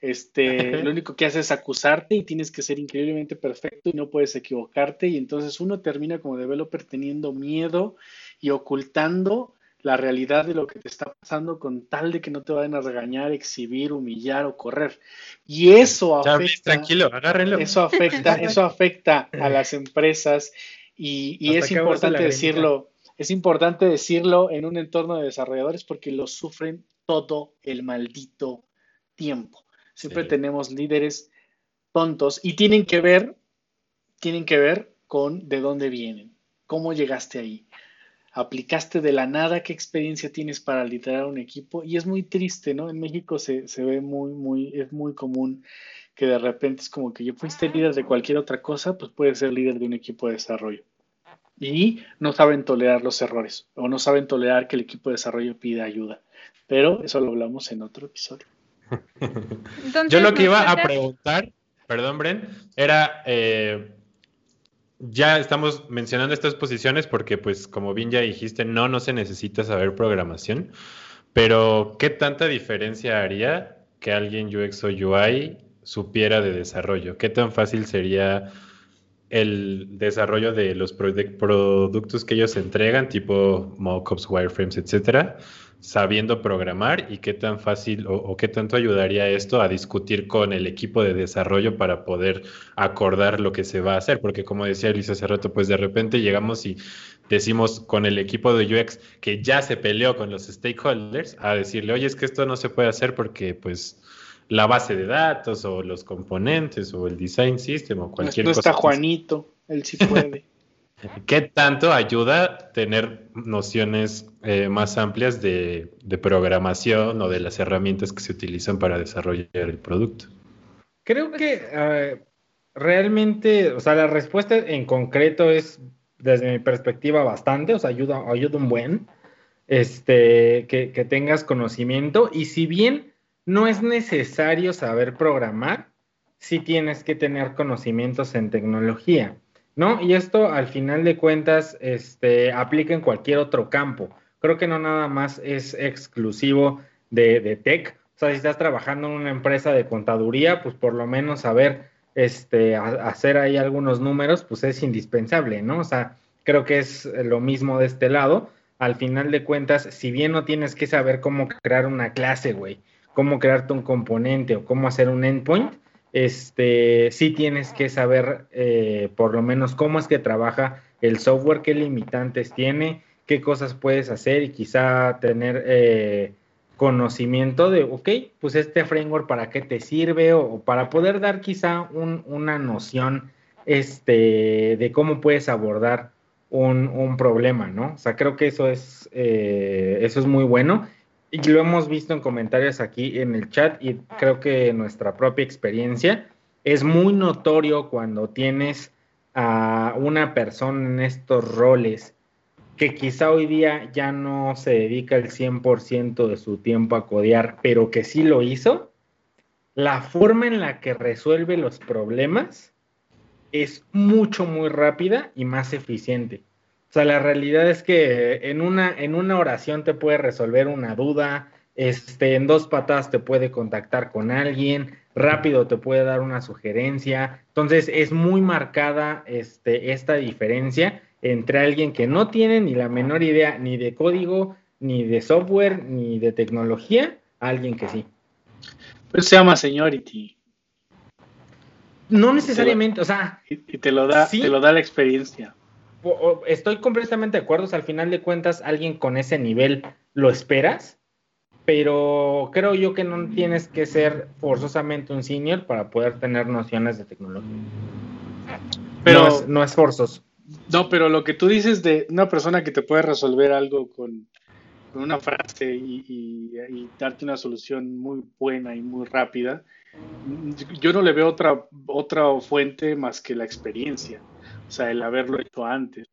este, lo único que hace es acusarte y tienes que ser increíblemente perfecto y no puedes equivocarte y entonces uno termina como developer teniendo miedo y ocultando la realidad de lo que te está pasando con tal de que no te vayan a regañar, exhibir, humillar o correr. Y eso Ya, afecta, tranquilo, agárrenlo. eso afecta, eso afecta a las empresas y, es importante decirlo, es importante decirlo en un entorno de desarrolladores porque lo sufren todo el maldito tiempo. Siempre Sí. tenemos líderes tontos y tienen que ver, tienen que ver con de dónde vienen, cómo llegaste ahí. Aplicaste de la nada, qué experiencia tienes para liderar un equipo y es muy triste, ¿no? En México se, se ve muy, muy, es muy común que de repente es como que yo fuiste líder de cualquier otra cosa, pues puedes ser líder de un equipo de desarrollo. Y no saben tolerar los errores o no saben tolerar que el equipo de desarrollo pida ayuda. Pero eso lo hablamos en otro episodio. Entonces, Yo lo que iba a preguntar, perdón, Bren, era, eh, ya estamos mencionando estas posiciones porque, pues, como bien ya dijiste, no, no se necesita saber programación, pero ¿qué tanta diferencia haría que alguien UX o UI supiera de desarrollo? ¿Qué tan fácil sería el desarrollo de los produ- productos que ellos entregan, tipo mockups, wireframes, etcétera, sabiendo programar y qué tan fácil o, o qué tanto ayudaría esto a discutir con el equipo de desarrollo para poder acordar lo que se va a hacer? Porque como decía Luis hace rato, pues de repente llegamos y decimos con el equipo de UX que ya se peleó con los stakeholders a decirle, oye, es que esto no se puede hacer porque pues la base de datos o los componentes o el design system o cualquier no cosa. está Juanito, él sí puede. ¿Qué tanto ayuda tener nociones eh, más amplias de, de programación o de las herramientas que se utilizan para desarrollar el producto? Creo que eh, realmente, o sea, la respuesta en concreto es, desde mi perspectiva, bastante, o sea, ayuda, ayuda un buen, este, que, que tengas conocimiento y si bien no es necesario saber programar, sí tienes que tener conocimientos en tecnología, ¿no? Y esto al final de cuentas, este, aplica en cualquier otro campo. Creo que no nada más es exclusivo de, tech. O sea, si estás trabajando en una empresa de contaduría, pues por lo menos saber este, hacer ahí algunos números, pues es indispensable, ¿no? O sea, creo que es lo mismo de este lado. Al final de cuentas, si bien no tienes que saber cómo crear una clase, güey, cómo crearte un componente o cómo hacer un endpoint, este, sí tienes que saber eh, por lo menos cómo es que trabaja el software, qué limitantes tiene, qué cosas puedes hacer y quizá tener eh, conocimiento de, ok, pues este framework para qué te sirve o, para poder dar quizá un- una noción este, de cómo puedes abordar un, un problema, ¿no? O sea, creo que eso es, eh, eso es muy bueno y lo hemos visto en comentarios aquí en el chat y creo que nuestra propia experiencia es muy notorio cuando tienes a una persona en estos roles que quizá hoy día ya no se dedica el 100% de su tiempo a codear, pero que sí lo hizo, la forma en la que resuelve los problemas es mucho, muy rápida y más eficiente. O sea, la realidad es que en una, en una oración te puede resolver una duda, este, en dos patadas te puede contactar con alguien, rápido te puede dar una sugerencia. Entonces es muy marcada este, esta diferencia entre alguien que no tiene ni la menor idea ni de código, ni de software, ni de tecnología, a alguien que sí. Pues se llama seniority. No necesariamente, o sea. Y, te lo da, te lo da la experiencia. Estoy completamente de acuerdo. al final de cuentas, alguien con ese nivel lo esperas, pero creo yo que no tienes que ser forzosamente un senior para poder tener nociones de tecnología. Pero no es, forzoso. No, pero lo que tú dices de una persona que te puede resolver algo con, una frase y, darte una solución muy buena y muy rápida, yo no le veo otra, otra fuente más que la experiencia, o sea, el haberlo hecho antes.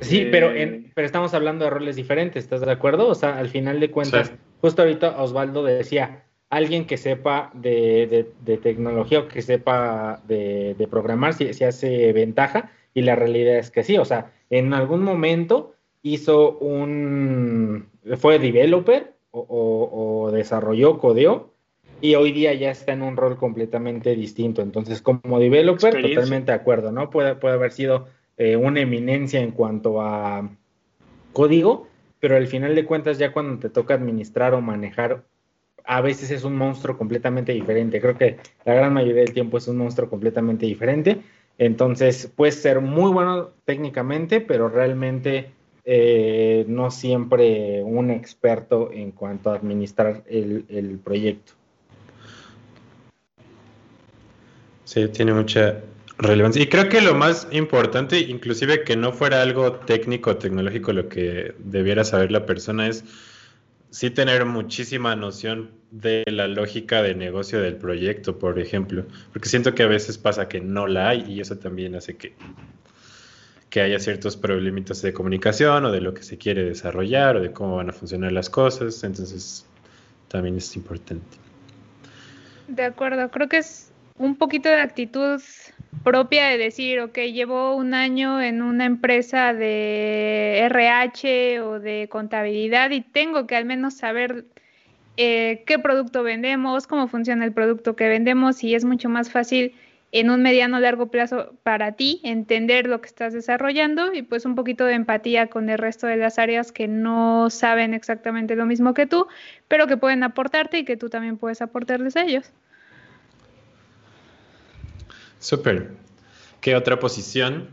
Sí, pero, eh, pero estamos hablando de roles diferentes, ¿estás de acuerdo? O sea, al final de cuentas, justo ahorita Osvaldo decía, alguien que sepa de, tecnología o que sepa de, programar si, si, hace ventaja, y la realidad es que sí, o sea, en algún momento hizo un, fue developer o, o desarrolló, codeó, y hoy día ya está en un rol completamente distinto. Entonces, como developer, totalmente de acuerdo, ¿no? Puede, puede haber sido eh, una eminencia en cuanto a código, pero al final de cuentas, ya cuando te toca administrar o manejar, a veces es un monstruo completamente diferente. Creo que la gran mayoría del tiempo es un monstruo completamente diferente. Entonces, puede ser muy bueno técnicamente, pero realmente eh, no siempre un experto en cuanto a administrar el proyecto. Sí, tiene mucha relevancia. Y creo que lo más importante, inclusive que no fuera algo técnico o tecnológico lo que debiera saber la persona, es sí tener muchísima noción de la lógica de negocio del proyecto, por ejemplo. Porque siento que a veces pasa que no la hay y eso también hace que, que haya ciertos problemitas de comunicación o de lo que se quiere desarrollar o de cómo van a funcionar las cosas. Entonces, también es importante. De acuerdo, creo que es un poquito de actitud propia de decir, ok, llevo un año en una empresa de RH o de contabilidad y tengo que al menos saber eh, qué producto vendemos, cómo funciona el producto que vendemos y es mucho más fácil en un mediano largo plazo para ti entender lo que estás desarrollando y pues un poquito de empatía con el resto de las áreas que no saben exactamente lo mismo que tú, pero que pueden aportarte y que tú también puedes aportarles a ellos. Súper. ¿Qué otra posición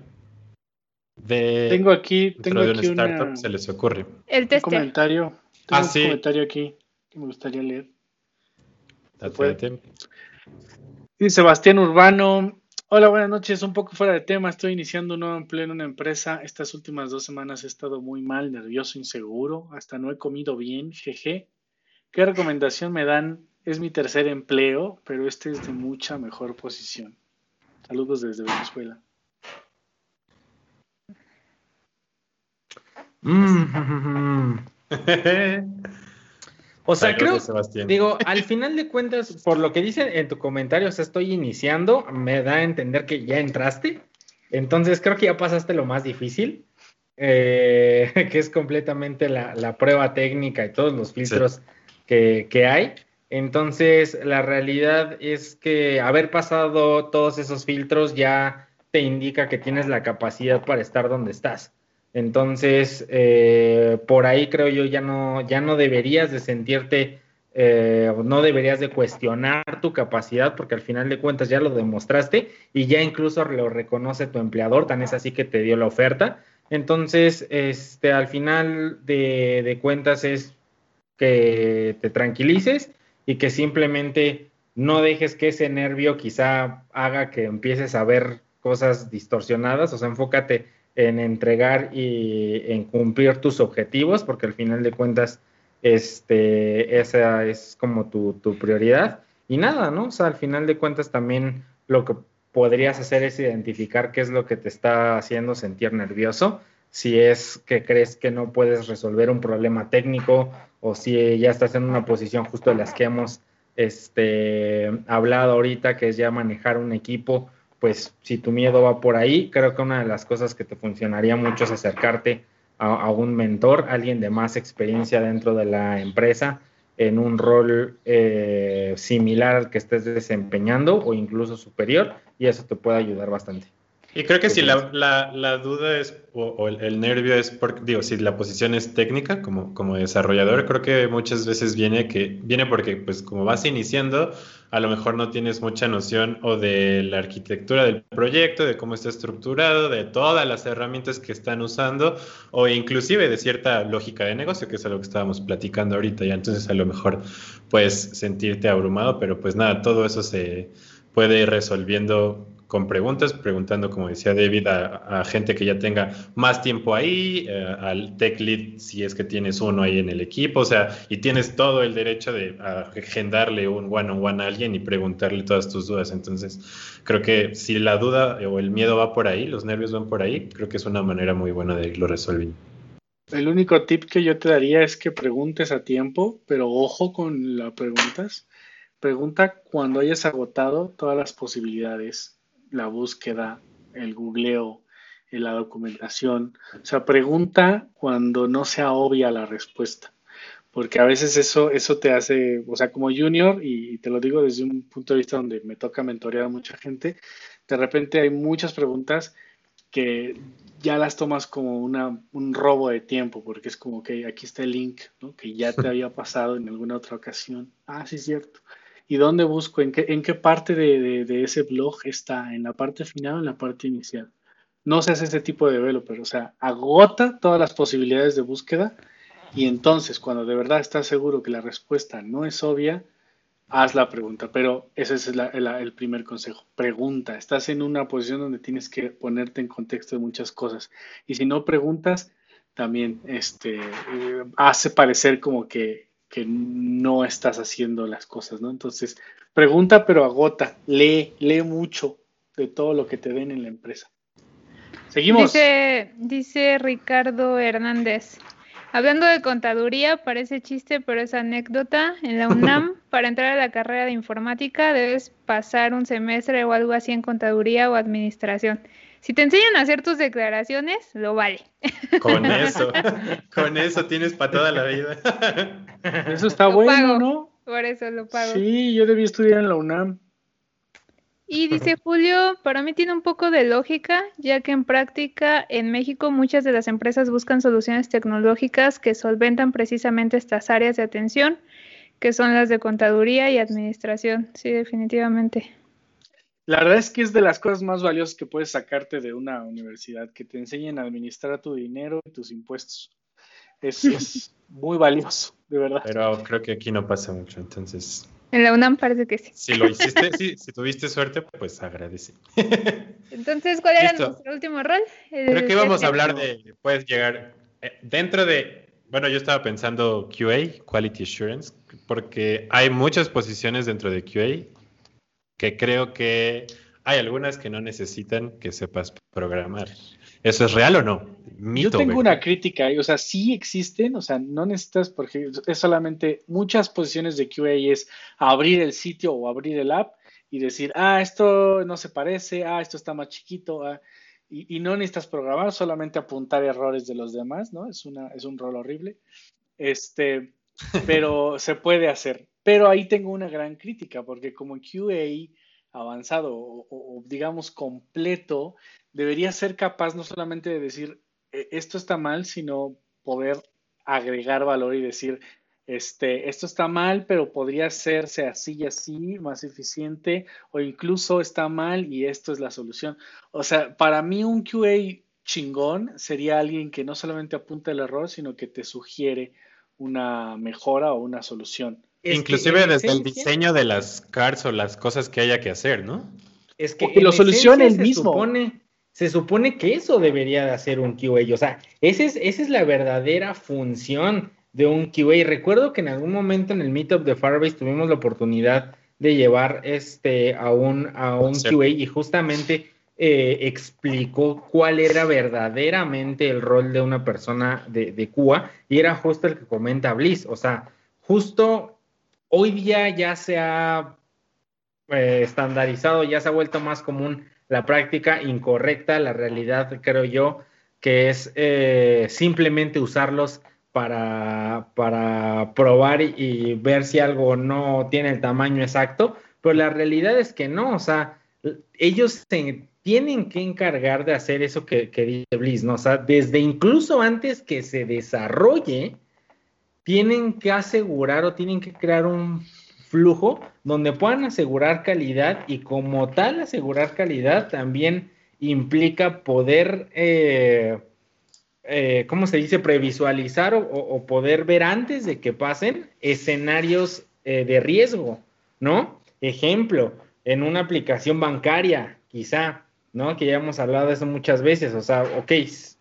de tengo aquí tengo de aquí una startup se les ocurre? El tester. Un comentario. Tengo ah, un comentario aquí que me gustaría leer. Dice Sebastián Urbano. Hola, buenas noches. Un poco fuera de tema. Estoy iniciando un nuevo empleo en una empresa. Estas últimas dos semanas he estado muy mal, nervioso, inseguro. Hasta no he comido bien. Jeje. ¿Qué recomendación me dan? Es mi tercer empleo, pero este es de mucha mejor posición. Saludos desde Venezuela. Mm. o sea, creo, digo, al final de cuentas, por lo que dicen en tu comentario, o sea, estoy iniciando, me da a entender que ya entraste, entonces creo que ya pasaste lo más difícil, eh, que es completamente la, prueba técnica y todos los filtros que, que, hay. Entonces, la realidad es que haber pasado todos esos filtros ya te indica que tienes la capacidad para estar donde estás. Entonces, eh, por ahí creo yo ya no, ya no deberías de sentirte, eh, no deberías de cuestionar tu capacidad, porque al final de cuentas ya lo demostraste y ya incluso lo reconoce tu empleador, tan es así que te dio la oferta. Entonces, este, al final de, de cuentas es que te tranquilices y que simplemente no dejes que ese nervio quizá haga que empieces a ver cosas distorsionadas, o sea, enfócate en entregar y en cumplir tus objetivos, porque al final de cuentas, este, esa es como tu, tu prioridad. Y nada, ¿no? O sea, al final de cuentas también lo que podrías hacer es identificar qué es lo que te está haciendo sentir nervioso, si es que crees que no puedes resolver un problema técnico o si ya estás en una posición justo de las que hemos este, hablado ahorita, que es ya manejar un equipo, pues si tu miedo va por ahí, creo que una de las cosas que te funcionaría mucho es acercarte a, un mentor, alguien de más experiencia dentro de la empresa, en un rol eh, similar al que estés desempeñando o incluso superior, y eso te puede ayudar bastante. Y creo que si la, la, duda es, o, el, nervio es, porque, digo, si la posición es técnica como, como desarrollador, creo que muchas veces viene, que, viene porque, pues, como vas iniciando, a lo mejor no tienes mucha noción o de la arquitectura del proyecto, de cómo está estructurado, de todas las herramientas que están usando, o inclusive de cierta lógica de negocio, que es algo que estábamos platicando ahorita, y entonces a lo mejor puedes sentirte abrumado, pero pues nada, todo eso se puede ir resolviendo con preguntas, preguntando, como decía David, a, gente que ya tenga más tiempo ahí, eh, al tech lead si es que tienes uno ahí en el equipo, o sea, y tienes todo el derecho de agendarle un one-on-one a alguien y preguntarle todas tus dudas. Entonces, creo que si la duda o el miedo va por ahí, los nervios van por ahí, creo que es una manera muy buena de irlo resolviendo. El único tip que yo te daría es que preguntes a tiempo, pero ojo con las preguntas. Pregunta cuando hayas agotado todas las posibilidades la búsqueda, el googleo, la documentación. O sea, pregunta cuando no sea obvia la respuesta. Porque a veces eso, eso te hace, o sea, como junior, y te lo digo desde un punto de vista donde me toca mentorear a mucha gente, de repente hay muchas preguntas que ya las tomas como una, un robo de tiempo, porque es como que aquí está el link, que ya te había pasado en alguna otra ocasión. Ah, sí, es cierto. ¿Y dónde busco? ¿En qué, en qué parte de, de, ese blog está? ¿En la parte final o en la parte inicial? No se hace ese tipo de velo, pero o sea, agota todas las posibilidades de búsqueda y entonces cuando de verdad estás seguro que la respuesta no es obvia, haz la pregunta. Pero ese es el primer consejo. Pregunta. Estás en una posición donde tienes que ponerte en contexto de muchas cosas. Y si no preguntas, también este, eh, hace parecer como que que no estás haciendo las cosas, ¿no? Entonces, pregunta pero agota, lee, lee mucho de todo lo que te den en la empresa. Seguimos. Dice, dice Ricardo Hernández. Hablando de contaduría, parece chiste, pero es anécdota. En la UNAM, para entrar a la carrera de informática, debes pasar un semestre o algo así en contaduría o administración. Si te enseñan a hacer tus declaraciones, lo vale. Con eso, con eso tienes para toda la vida. Eso está bueno, ¿no? Por eso lo pago. Sí, yo debí estudiar en la UNAM. Y dice Julio, para mí tiene un poco de lógica, ya que en práctica en México muchas de las empresas buscan soluciones tecnológicas que solventan precisamente estas áreas de atención, que son las de contaduría y administración. Sí, definitivamente. La verdad es que es de las cosas más valiosas que puedes sacarte de una universidad, que te enseñen a administrar tu dinero y tus impuestos. Es, es muy valioso, de verdad. Pero creo que aquí no pasa mucho, entonces. En la UNAM parece que sí. Si lo hiciste, sí, si tuviste suerte, pues agradece. Entonces, ¿cuál era nuestro último rol? creo que vamos a hablar de, puedes llegar, eh, dentro de, bueno, yo estaba pensando QA, Quality Assurance, porque hay muchas posiciones dentro de QA que creo que hay algunas que no necesitan que sepas programar. ¿Eso es real o no? Yo tengo una crítica, o sea, sí existen, o sea, no necesitas, porque es solamente muchas posiciones de QA es abrir el sitio o abrir el app y decir, ah, esto no se parece, ah, esto está más chiquito, ah", y, y, no necesitas programar, solamente apuntar errores de los demás, ¿no? Es, una, es un rol horrible. Este, pero se puede hacer. Pero ahí tengo una gran crítica, porque como QA avanzado o, digamos completo, debería ser capaz no solamente de decir e, esto está mal, sino poder agregar valor y decir este, esto está mal, pero podría hacerse así y así, más eficiente, o incluso está mal y esto es la solución. O sea, para mí un QA chingón sería alguien que no solamente apunta el error, sino que te sugiere una mejora o una solución. Inclusive desde el diseño de las cards o las cosas que haya que hacer, ¿no? Es que, lo soluciona el mismo. Supone, se supone que eso debería de hacer un QA. O sea, esa es, esa es la verdadera función de un QA. Recuerdo que en algún momento en el Meetup de Firebase tuvimos la oportunidad de llevar este a un, a un QA y justamente eh, explicó cuál era verdaderamente el rol de una persona de, de QA y era justo el que comenta Bliss. O sea, justo hoy día ya se ha eh, estandarizado, ya se ha vuelto más común la práctica incorrecta, la realidad creo yo, que es eh, simplemente usarlos para, para probar y, ver si algo no tiene el tamaño exacto, pero la realidad es que no, o sea, ellos se tienen que encargar de hacer eso que, que dice Bliss, ¿no? O sea, desde incluso antes que se desarrolle, tienen que asegurar o tienen que crear un flujo donde puedan asegurar calidad y como tal asegurar calidad también implica poder, eh, eh, ¿cómo se dice?, previsualizar o, poder ver antes de que pasen escenarios eh, de riesgo, ¿no? Ejemplo, en una aplicación bancaria, quizá, ¿no? Que ya hemos hablado de eso muchas veces, o sea, ok,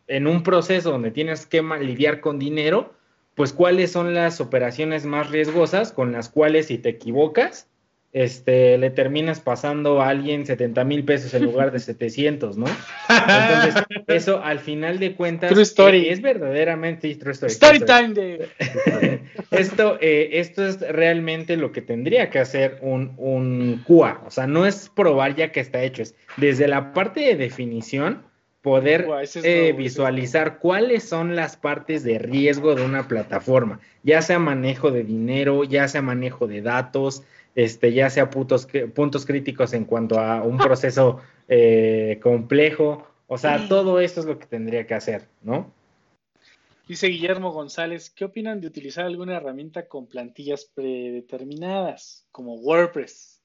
en un proceso donde tienes que lidiar con dinero, pues cuáles son las operaciones más riesgosas con las cuales si te equivocas, este, le terminas pasando a alguien 70 mil pesos en lugar de 700, ¿no? Entonces, eso al final de cuentas Es, verdaderamente true story. Story time de... esto, eh, esto es realmente lo que tendría que hacer un, un QA, o sea, no es probar ya que está hecho, es desde la parte de definición, poder eh, visualizar cuáles son las partes de riesgo de una plataforma, ya sea manejo de dinero, ya sea manejo de datos, este, ya sea puntos, puntos críticos en cuanto a un proceso eh, complejo, o sea, todo esto es lo que tendría que hacer, ¿no? Dice Guillermo González, ¿qué opinan de utilizar alguna herramienta con plantillas predeterminadas, como WordPress?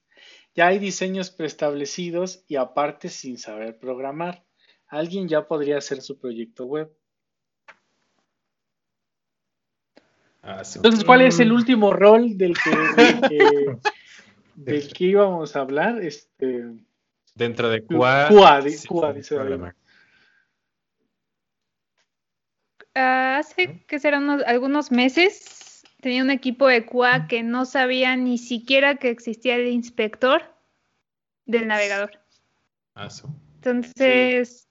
Ya hay diseños preestablecidos y aparte sin saber programar alguien ya podría hacer su proyecto web. Ah, Entonces, ¿cuál es el mm. último rol del que, del que, íbamos a hablar? Este, Dentro de QA. QA, dice ah, hace que serán algunos meses tenía un equipo de QA que no sabía ni siquiera que existía el inspector del navegador. Ah, Entonces,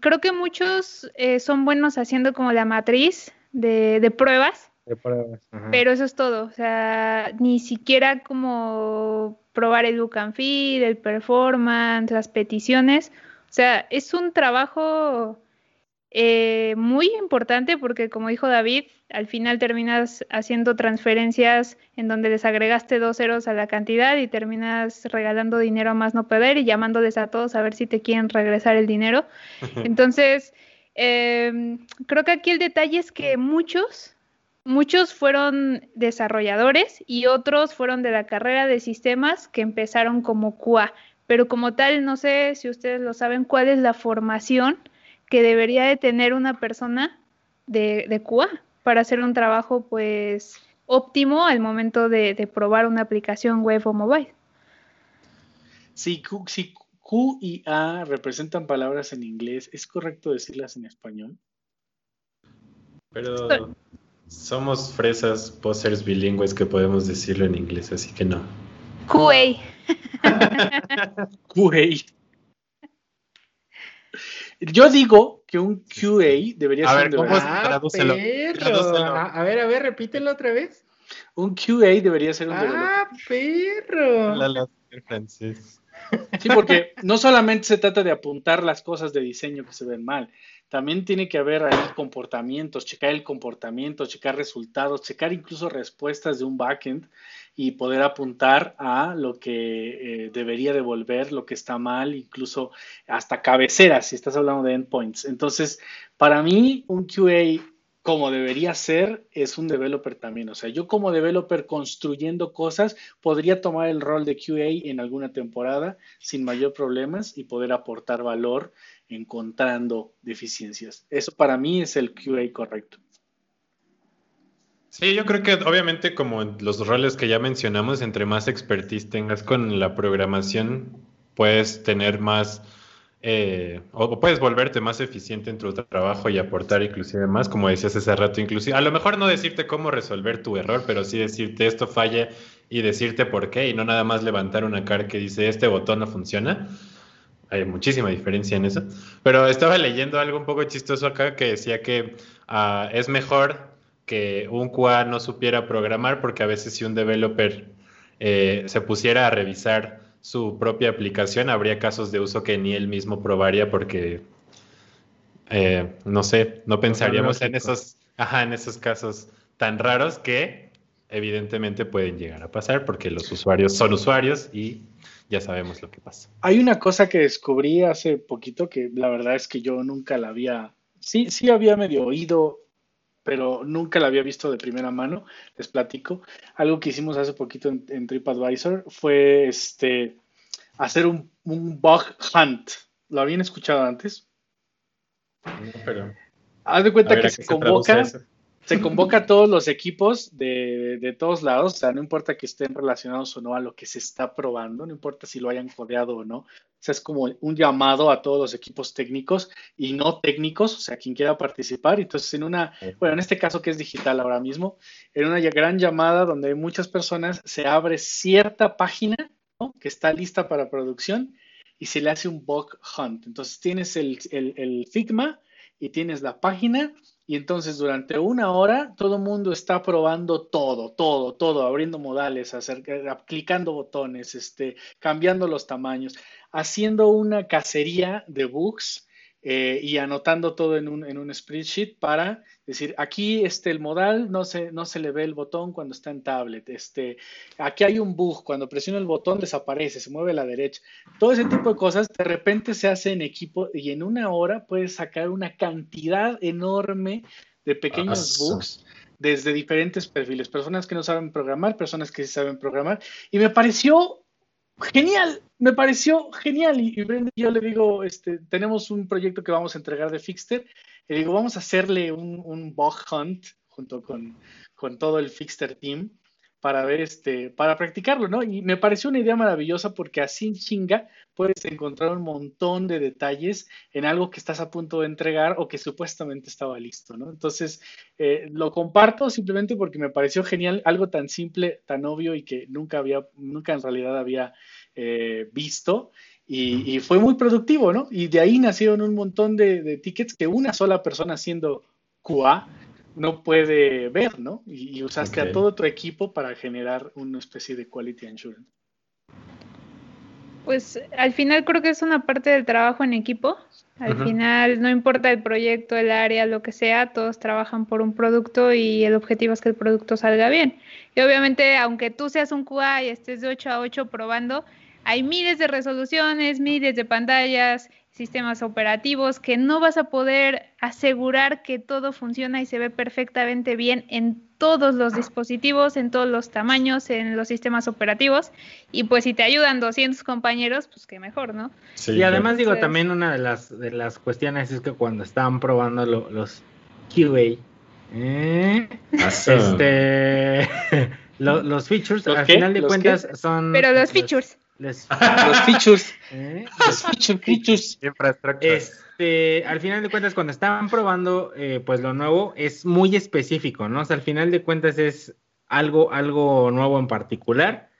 creo que muchos eh, son buenos haciendo como la matriz de, pruebas. De pruebas. Pero eso es todo. O sea, ni siquiera como probar el look and feel, el performance, las peticiones. O sea, es un trabajo eh, muy importante porque, como dijo David, al final terminas haciendo transferencias en donde les agregaste dos ceros a la cantidad y terminas regalando dinero a más no poder y llamándoles a todos a ver si te quieren regresar el dinero. Entonces, em, creo que aquí el detalle es que muchos, muchos fueron desarrolladores y otros fueron de la carrera de sistemas que empezaron como QA. Pero como tal, no sé si ustedes lo saben, cuál es la formación que debería de tener una persona de, de QA para hacer un trabajo pues óptimo al momento de, probar una aplicación web o mobile. Si Q, si Q y A representan palabras en inglés, ¿es correcto decirlas en español? Pero somos fresas posers bilingües que podemos decirlo en inglés, así que no. QA. QA. Yo digo que un QA debería ser. Ver, ¿cómo ah, perro. A ver, a ver, repítelo otra vez. Un QA debería ser un ah, perro. La, la, francés. Sí, porque no solamente se trata de apuntar las cosas de diseño que se ven mal, también tiene que haber ahí comportamientos, checar el comportamiento, checar resultados, checar incluso respuestas de un backend y poder apuntar a lo que eh, debería devolver, lo que está mal, incluso hasta cabeceras, si estás hablando de endpoints. Entonces, para mí, un QA como debería ser, es un developer también. O sea, yo como developer construyendo cosas, podría tomar el rol de QA en alguna temporada sin mayor problemas y poder aportar valor encontrando deficiencias. Eso para mí es el QA correcto. Sí, yo creo que obviamente como los roles que ya mencionamos, entre más expertise tengas con la programación, puedes tener más eh, o puedes volverte más eficiente en tu trabajo y aportar inclusive más, como decías hace rato, inclusive, a lo mejor no decirte cómo resolver tu error, pero sí decirte esto falla y decirte por qué y no nada más levantar una cara que dice este botón no funciona. Hay muchísima diferencia en eso. Pero estaba leyendo algo un poco chistoso acá que decía que ah, es mejor que un QA no supiera programar, porque a veces si un developer eh, se pusiera a revisar su propia aplicación, habría casos de uso que ni él mismo probaría porque, eh, no sé, no pensaríamos en esos, ajá, en esos casos tan raros que evidentemente pueden llegar a pasar porque los usuarios son usuarios y ya sabemos lo que pasa. Hay una cosa que descubrí hace poquito que la verdad es que yo nunca la había, sí, sí había medio oído, pero nunca la había visto de primera mano. Les platico. Algo que hicimos hace poquito en, TripAdvisor fue este hacer un, un, bug hunt. ¿Lo habían escuchado antes? No, pero. Haz de cuenta que se convoca se convoca a todos los equipos de, de, todos lados, o sea, no importa que estén relacionados o no a lo que se está probando, no importa si lo hayan codeado o no, o sea, es como un llamado a todos los equipos técnicos y no técnicos, o sea, quien quiera participar. Entonces, en una, bueno, en este caso que es digital ahora mismo, en una gran llamada donde hay muchas personas, se abre cierta página ¿no? que está lista para producción y se le hace un bug hunt. Entonces, tienes el, el, el Figma y tienes la página y entonces durante una hora todo el mundo está probando todo, todo, todo, abriendo modales, hacer, clicando botones, este, cambiando los tamaños, haciendo una cacería de bugs eh, y anotando todo en un, en un spreadsheet para decir, aquí este, el modal no se, no se le ve el botón cuando está en tablet, este, aquí hay un bug, cuando presiono el botón desaparece, se mueve a la derecha. Todo ese tipo de cosas de repente se hace en equipo y en una hora puedes sacar una cantidad enorme de pequeños bugs desde diferentes perfiles, personas que no saben programar, personas que sí saben programar, y me pareció genial, me pareció genial. Y, yo le digo, este, tenemos un proyecto que vamos a entregar de Fixter. Le digo, vamos a hacerle un, un bug hunt junto con, con, todo el Fixter team para ver este, para practicarlo, ¿no? Y me pareció una idea maravillosa porque así chinga puedes encontrar un montón de detalles en algo que estás a punto de entregar o que supuestamente estaba listo, ¿no? Entonces, eh, lo comparto simplemente porque me pareció genial, algo tan simple, tan obvio y que nunca había, nunca en realidad había eh, visto. Y, fue muy productivo, ¿no? Y de ahí nacieron un montón de, tickets que una sola persona haciendo QA no puede ver, ¿no? Y, usaste a todo tu equipo para generar una especie de quality assurance. Pues al final creo que es una parte del trabajo en equipo. Al final no importa el proyecto, el área, lo que sea, todos trabajan por un producto y el objetivo es que el producto salga bien. Y obviamente, aunque tú seas un QA y estés de 8 a 8 probando, hay miles de resoluciones, miles de pantallas, sistemas operativos que no vas a poder asegurar que todo funciona y se ve perfectamente bien en todos los dispositivos, en todos los tamaños, en los sistemas operativos. Y pues si te ayudan 200 compañeros, pues qué mejor, ¿no? Sí, y además digo, también una de las, de las cuestiones es que cuando estaban probando los QA, ¿eh? este, los features, al final de cuentas son... Pero los features. los features. ¿Eh? Los features, Este, al final de cuentas, cuando estaban probando eh, pues lo nuevo, es muy específico, ¿no? O sea, al final de cuentas es algo, algo nuevo en particular.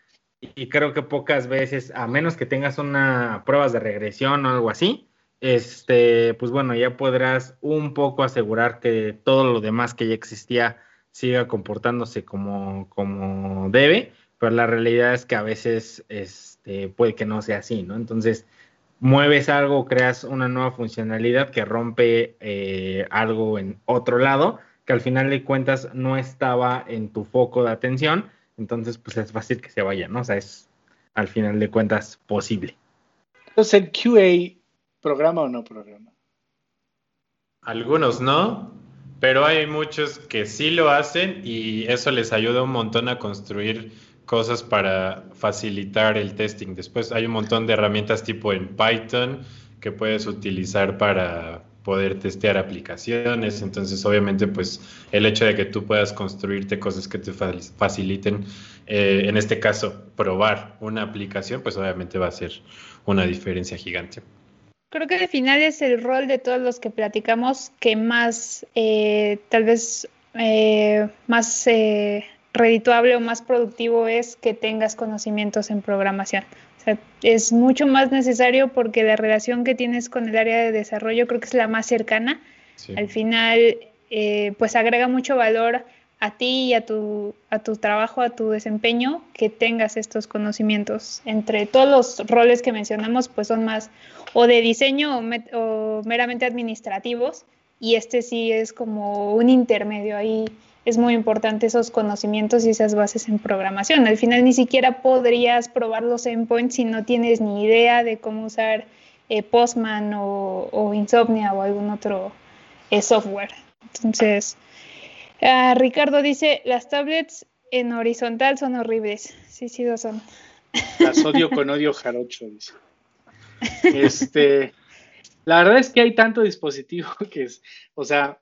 Y creo que pocas veces, a menos que tengas una pruebas de regresión o algo así, este, pues bueno, ya podrás un poco asegurar que todo lo demás que ya existía siga comportándose como, como debe, pero la realidad es que a veces es este, puede que no sea así, ¿no? Entonces, mueves algo, creas una nueva funcionalidad que rompe eh, algo en otro lado, que al final de cuentas no estaba en tu foco de atención, entonces pues es fácil que se vaya, ¿no? O sea, es al final de cuentas posible. Entonces, ¿el QA programa o no programa? Algunos no, pero hay muchos que sí lo hacen y eso les ayuda un montón a construir cosas para facilitar el testing. Después hay un montón de herramientas tipo en Python que puedes utilizar para poder testear aplicaciones. Entonces, obviamente, pues el hecho de que tú puedas construirte cosas que te faciliten, eh, en este caso, probar una aplicación, pues obviamente va a ser una diferencia gigante. Creo que al final es el rol de todos los que platicamos que más, eh, tal vez, eh, más redituable o más productivo es que tengas conocimientos en programación. O sea, es mucho más necesario porque la relación que tienes con el área de desarrollo creo que es la más cercana. Al final, eh, pues agrega mucho valor a ti y a tu, a tu trabajo, a tu desempeño, que tengas estos conocimientos. Entre todos los roles que mencionamos, pues son más o de diseño o, meramente administrativos, y este sí es como un intermedio ahí. Es muy importante esos conocimientos y esas bases en programación. Al final ni siquiera podrías probar los endpoints si no tienes ni idea de cómo usar eh, Postman o, Insomnia o algún otro eh, software. Entonces, Ah, Ricardo dice, las tablets en horizontal son horribles. Sí, sí lo son. Las odio con odio jarocho, dice. Este, la verdad es que hay tanto dispositivo que es, o sea,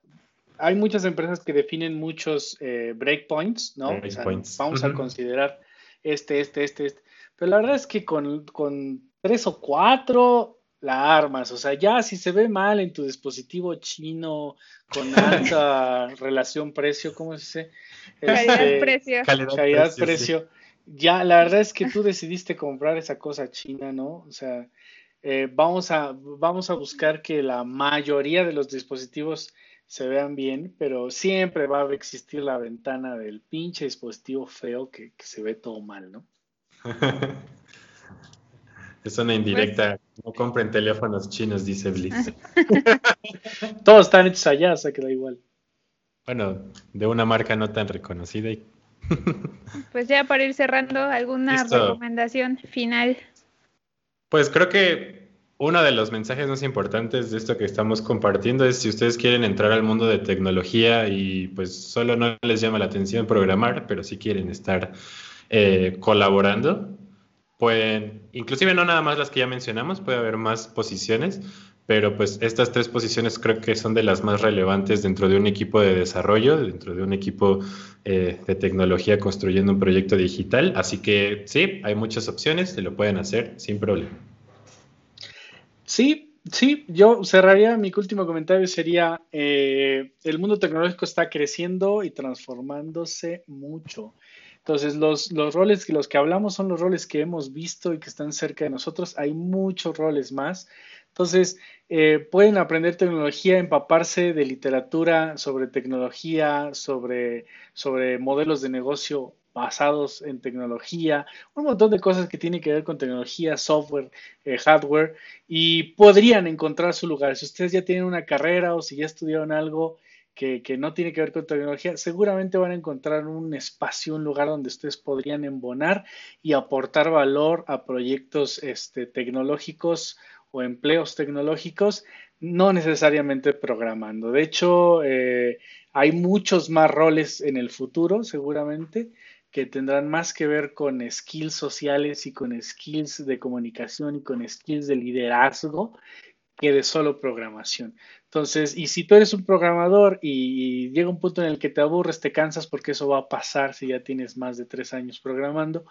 hay muchas empresas que definen muchos eh, breakpoints, ¿no? vamos a considerar este, este, este, este. Pero la verdad es que con, con tres o cuatro la armas. O sea, ya si se ve mal en tu dispositivo chino con alta relación precio, ¿cómo se dice? Calidad-precio. Este, Calidad-precio. Ya, la verdad es que tú decidiste comprar esa cosa china, ¿no? O sea, eh, vamos, a, vamos a buscar que la mayoría de los dispositivos se vean bien, pero siempre va a existir la ventana del pinche dispositivo feo que, que se ve todo mal, ¿no? Es una indirecta. Pues no compren teléfonos chinos, dice Bliss. Todos están hechos allá, o sea que da igual. Bueno, de una marca no tan reconocida. pues ya para ir cerrando, ¿alguna recomendación final? Pues creo que uno de los mensajes más importantes de esto que estamos compartiendo es si ustedes quieren entrar al mundo de tecnología y pues solo no les llama la atención programar, pero si quieren estar eh, colaborando, pueden, inclusive no nada más las que ya mencionamos, puede haber más posiciones, pero pues estas tres posiciones creo que son de las más relevantes dentro de un equipo de desarrollo, dentro de un equipo eh, de tecnología construyendo un proyecto digital. Así que sí, hay muchas opciones, se lo pueden hacer sin problema. Sí, sí, yo cerraría mi último comentario sería, eh, el mundo tecnológico está creciendo y transformándose mucho. Entonces, los, los roles que los que hablamos son los roles que hemos visto y que están cerca de nosotros. Hay muchos roles más. Entonces, eh, pueden aprender tecnología, empaparse de literatura sobre tecnología, sobre, sobre modelos de negocio basados en tecnología, un montón de cosas que tienen que ver con tecnología, software, eh, hardware, y podrían encontrar su lugar. Si ustedes ya tienen una carrera o si ya estudiaron algo que, no tiene que ver con tecnología, seguramente van a encontrar un espacio, un lugar donde ustedes podrían embonar y aportar valor a proyectos este, tecnológicos o empleos tecnológicos, no necesariamente programando. De hecho, eh, hay muchos más roles en el futuro, seguramente, que tendrán más que ver con skills sociales y con skills de comunicación y con skills de liderazgo que de solo programación. Entonces, y si tú eres un programador y, llega un punto en el que te aburres, te cansas porque eso va a pasar si ya tienes más de tres años programando,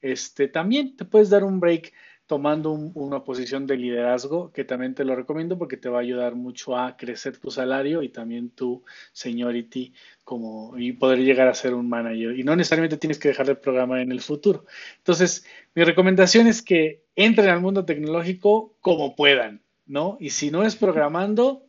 este, también te puedes dar un break tomando una posición de liderazgo, que también te lo recomiendo porque te va a ayudar mucho a crecer tu salario y también tu seniority como, y poder llegar a ser un manager. Y no necesariamente tienes que dejar de programar en el futuro. Entonces, mi recomendación es que entren al mundo tecnológico como puedan ¿no? Y si no es programando,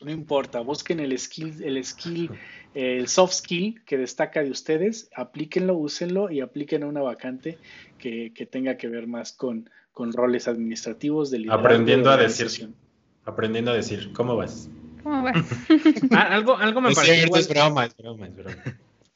no importa, busquen el skill, el skill, el soft skill que destaca de ustedes, aplíquenlo, úsenlo y apliquen a una vacante que, tenga que ver más con, con roles administrativos de Aprendiendo a decir, aprendiendo a decir, ¿cómo vas? ¿Cómo vas? Ah, algo, algo me parece. Es broma, es broma, es broma.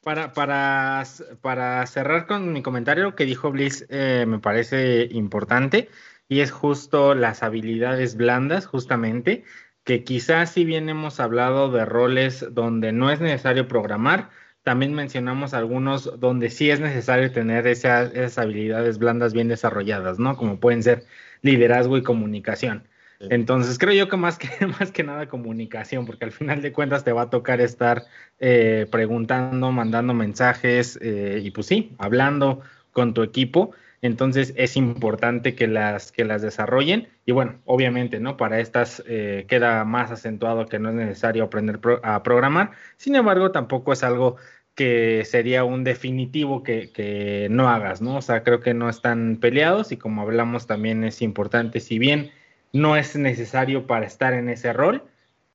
Para, para, para cerrar con mi comentario que dijo Bliss, eh, me parece importante y es justo las habilidades blandas, justamente, que quizás si bien hemos hablado de roles donde no es necesario programar, también mencionamos algunos donde sí es necesario tener esas, esas habilidades blandas bien desarrolladas, ¿no? Como pueden ser liderazgo y comunicación. Entonces creo yo que más que más que nada comunicación, porque al final de cuentas te va a tocar estar eh, preguntando, mandando mensajes eh, y pues sí, hablando con tu equipo. Entonces es importante que las, que las desarrollen y bueno, obviamente, ¿no? Para estas eh, queda más acentuado que no es necesario aprender a programar, sin embargo, tampoco es algo que sería un definitivo que, que, no hagas, ¿no? O sea, creo que no están peleados y como hablamos también es importante, si bien no es necesario para estar en ese rol,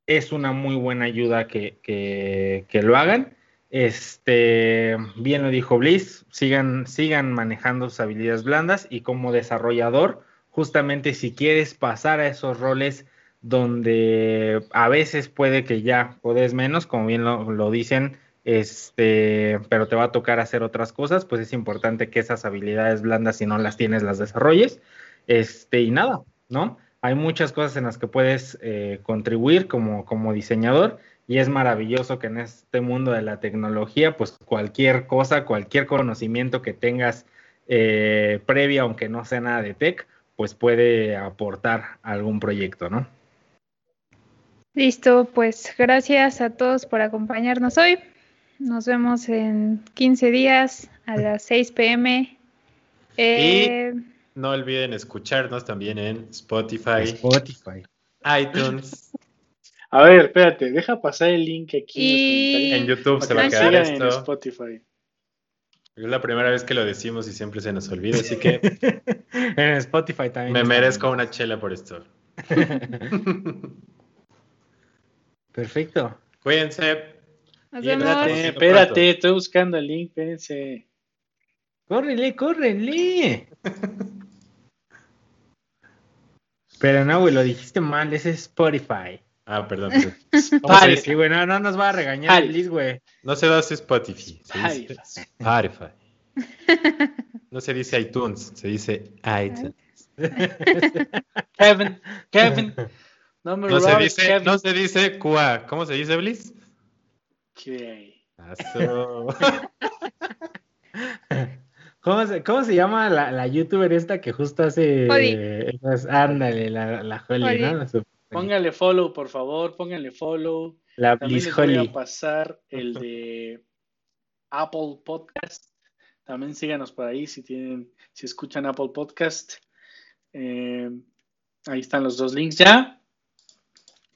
es una muy buena ayuda que, que lo hagan Este, bien lo dijo Bliss, sigan, sigan manejando sus habilidades blandas y como desarrollador, justamente si quieres pasar a esos roles donde a veces puede que ya puedes menos, como bien lo, lo dicen, este, pero te va a tocar hacer otras cosas, pues es importante que esas habilidades blandas, si no las tienes, las desarrolles. Este, y nada, ¿no? Hay muchas cosas en las que puedes eh, contribuir como, como diseñador y es maravilloso que en este mundo de la tecnología, pues cualquier cosa, cualquier conocimiento que tengas eh, previa, aunque no sea nada de tech, pues puede aportar a algún proyecto, ¿no? Listo, pues gracias a todos por acompañarnos hoy. Nos vemos en 15 días a las 6 pm. Eh, y no olviden escucharnos también en Spotify, Spotify. iTunes. A ver, espérate, deja pasar el link aquí. Y... En YouTube se va a Que quedar sigan en esto. Spotify. Es la primera vez que lo decimos y siempre se nos olvida, así que en Spotify también. me merezco una chela por esto. Perfecto. Cuídense. Nos vemos. espérate, pronto. estoy buscando el link, espérense. Córrele, córrele. Pero no, güey, lo dijiste mal, ese es Spotify. Ah, perdón. Sí, güey, no, no nos va a regañar Liz, güey. No se dice Spotify, se dice Spotify. No se dice iTunes, se dice iTunes. Kevin, Kevin. No me No se dice, Kevin. no se dice QA. ¿Cómo se dice, Bliss? Eso. ¿Cómo se, cómo se llama la, la youtuber esta que justo hace... Holly. esas- ándale, la, la Holly, Holly. ¿no? La, super- Póngale follow, por favor, pónganle follow. la También les voy a pasar el de Apple Podcast. También síganos por ahí si tienen, si escuchan Apple Podcast. Eh, ahí están los dos links ya.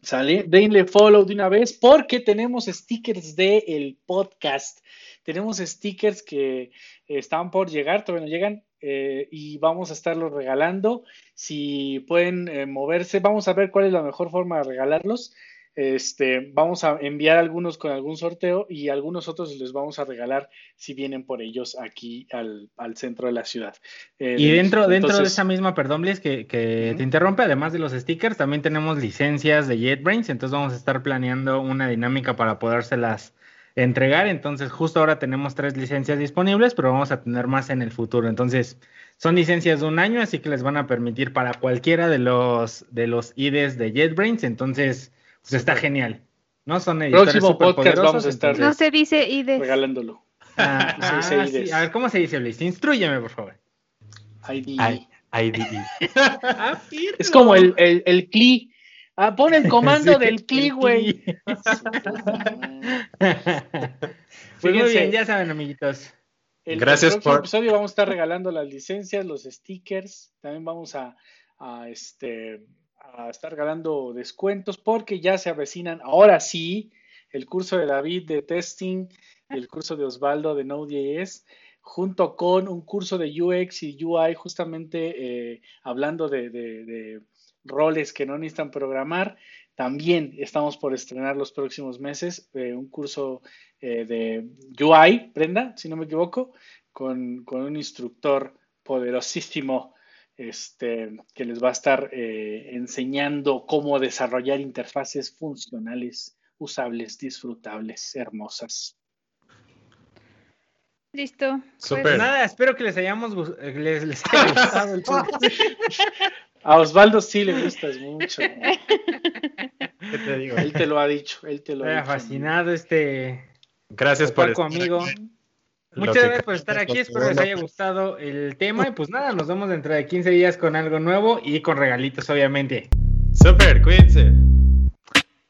Sale, denle follow de una vez porque tenemos stickers del el podcast. Tenemos stickers que eh, están por llegar, todavía no llegan, eh, y vamos a estarlos regalando. Si pueden eh, moverse, vamos a ver cuál es la mejor forma de regalarlos. Este, vamos a enviar algunos con algún sorteo y algunos otros les vamos a regalar si vienen por ellos aquí al, al centro de la ciudad. Eh, Y de dentro, dentro de esa misma, perdón, Bliss, que, que te interrumpe, además de los stickers, también tenemos licencias de JetBrains, entonces vamos a estar planeando una dinámica para podérselas entregar. Entonces, justo ahora tenemos tres licencias disponibles, pero vamos a tener más en el futuro. Entonces, son licencias de un año, así que les van a permitir para cualquiera de los de los IDs de JetBrains. Entonces, pues está genial. ¿No? Son editores Próximo podcast vamos a estar- No se dice IDES. regalándolo. Ah, Se dice ah, IDs. sí. A ver, ¿cómo se dice, Bliss? Instrúyeme, por favor. ID. Ay, IDE. Es como el, el, el CLI. Ah, pon el comando Sí, del CLI, güey. Pues muy Fíjense. bien, ya saben, amiguitos. El, Gracias el próximo por- episodio vamos a estar regalando las licencias, los stickers. También vamos a, a, este, a estar regalando descuentos porque ya se avecinan. Ahora sí, el curso de David de testing y el curso de Osvaldo de Node.js, junto con un curso de UX y UI, justamente eh, hablando de, de- de roles que no necesitan programar. También estamos por estrenar los próximos meses eh, un curso eh, de UI, Brenda, si no me equivoco, con, con un instructor poderosísimo este, que les va a estar eh, enseñando cómo desarrollar interfaces funcionales, usables, disfrutables, hermosas. Listo. Pues, Súper. Nada, espero que les hayamos eh, les, les haya gustado el podcast. A Osvaldo sí le gustas mucho. ¿Qué te digo? Él te lo ha dicho, él te lo Me ha dicho. fascinado este Gracias por estar amigo. aquí. Muchas que- gracias por estar aquí, espero les haya gustado el tema y pues nada, nos vemos dentro de 15 días con algo nuevo y con regalitos obviamente. Súper, cuídense.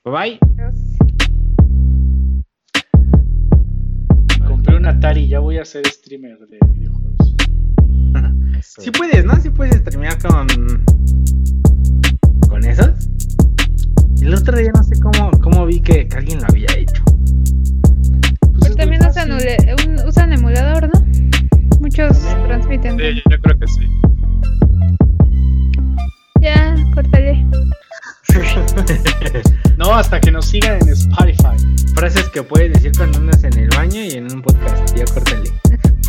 Bye bye. adiós. Compré un Atari, ya voy a ser streamer de videojuegos. Si puedes, ¿no? Si puedes terminar con. con esos. El otro día no sé cómo, cómo vi que, que alguien lo había hecho. También usan, fácil. ule- un- usan emulador, ¿no? Muchos transmiten. Sí, yo creo que sí. Ya, córtale. No, hasta que nos sigan en Spotify. Frases que puedes decir cuando andas en el baño. y en un podcast. Ya córtale.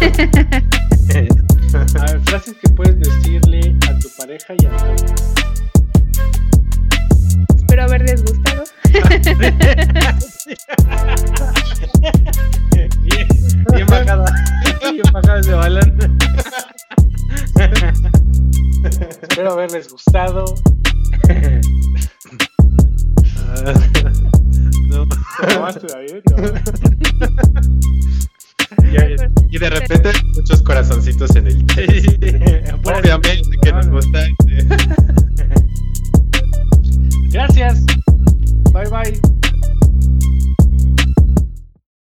A ver, frases que puedes decirle a tu pareja y a tu. Espero haberles gustado. bien, bien bajada. Bien bajada ese balón. Espero haberles gustado. No. ¿Te tomaste, David? No. Y, y de repente muchos corazoncitos en el. Obviamente que nos gusta. Gracias. Bye bye.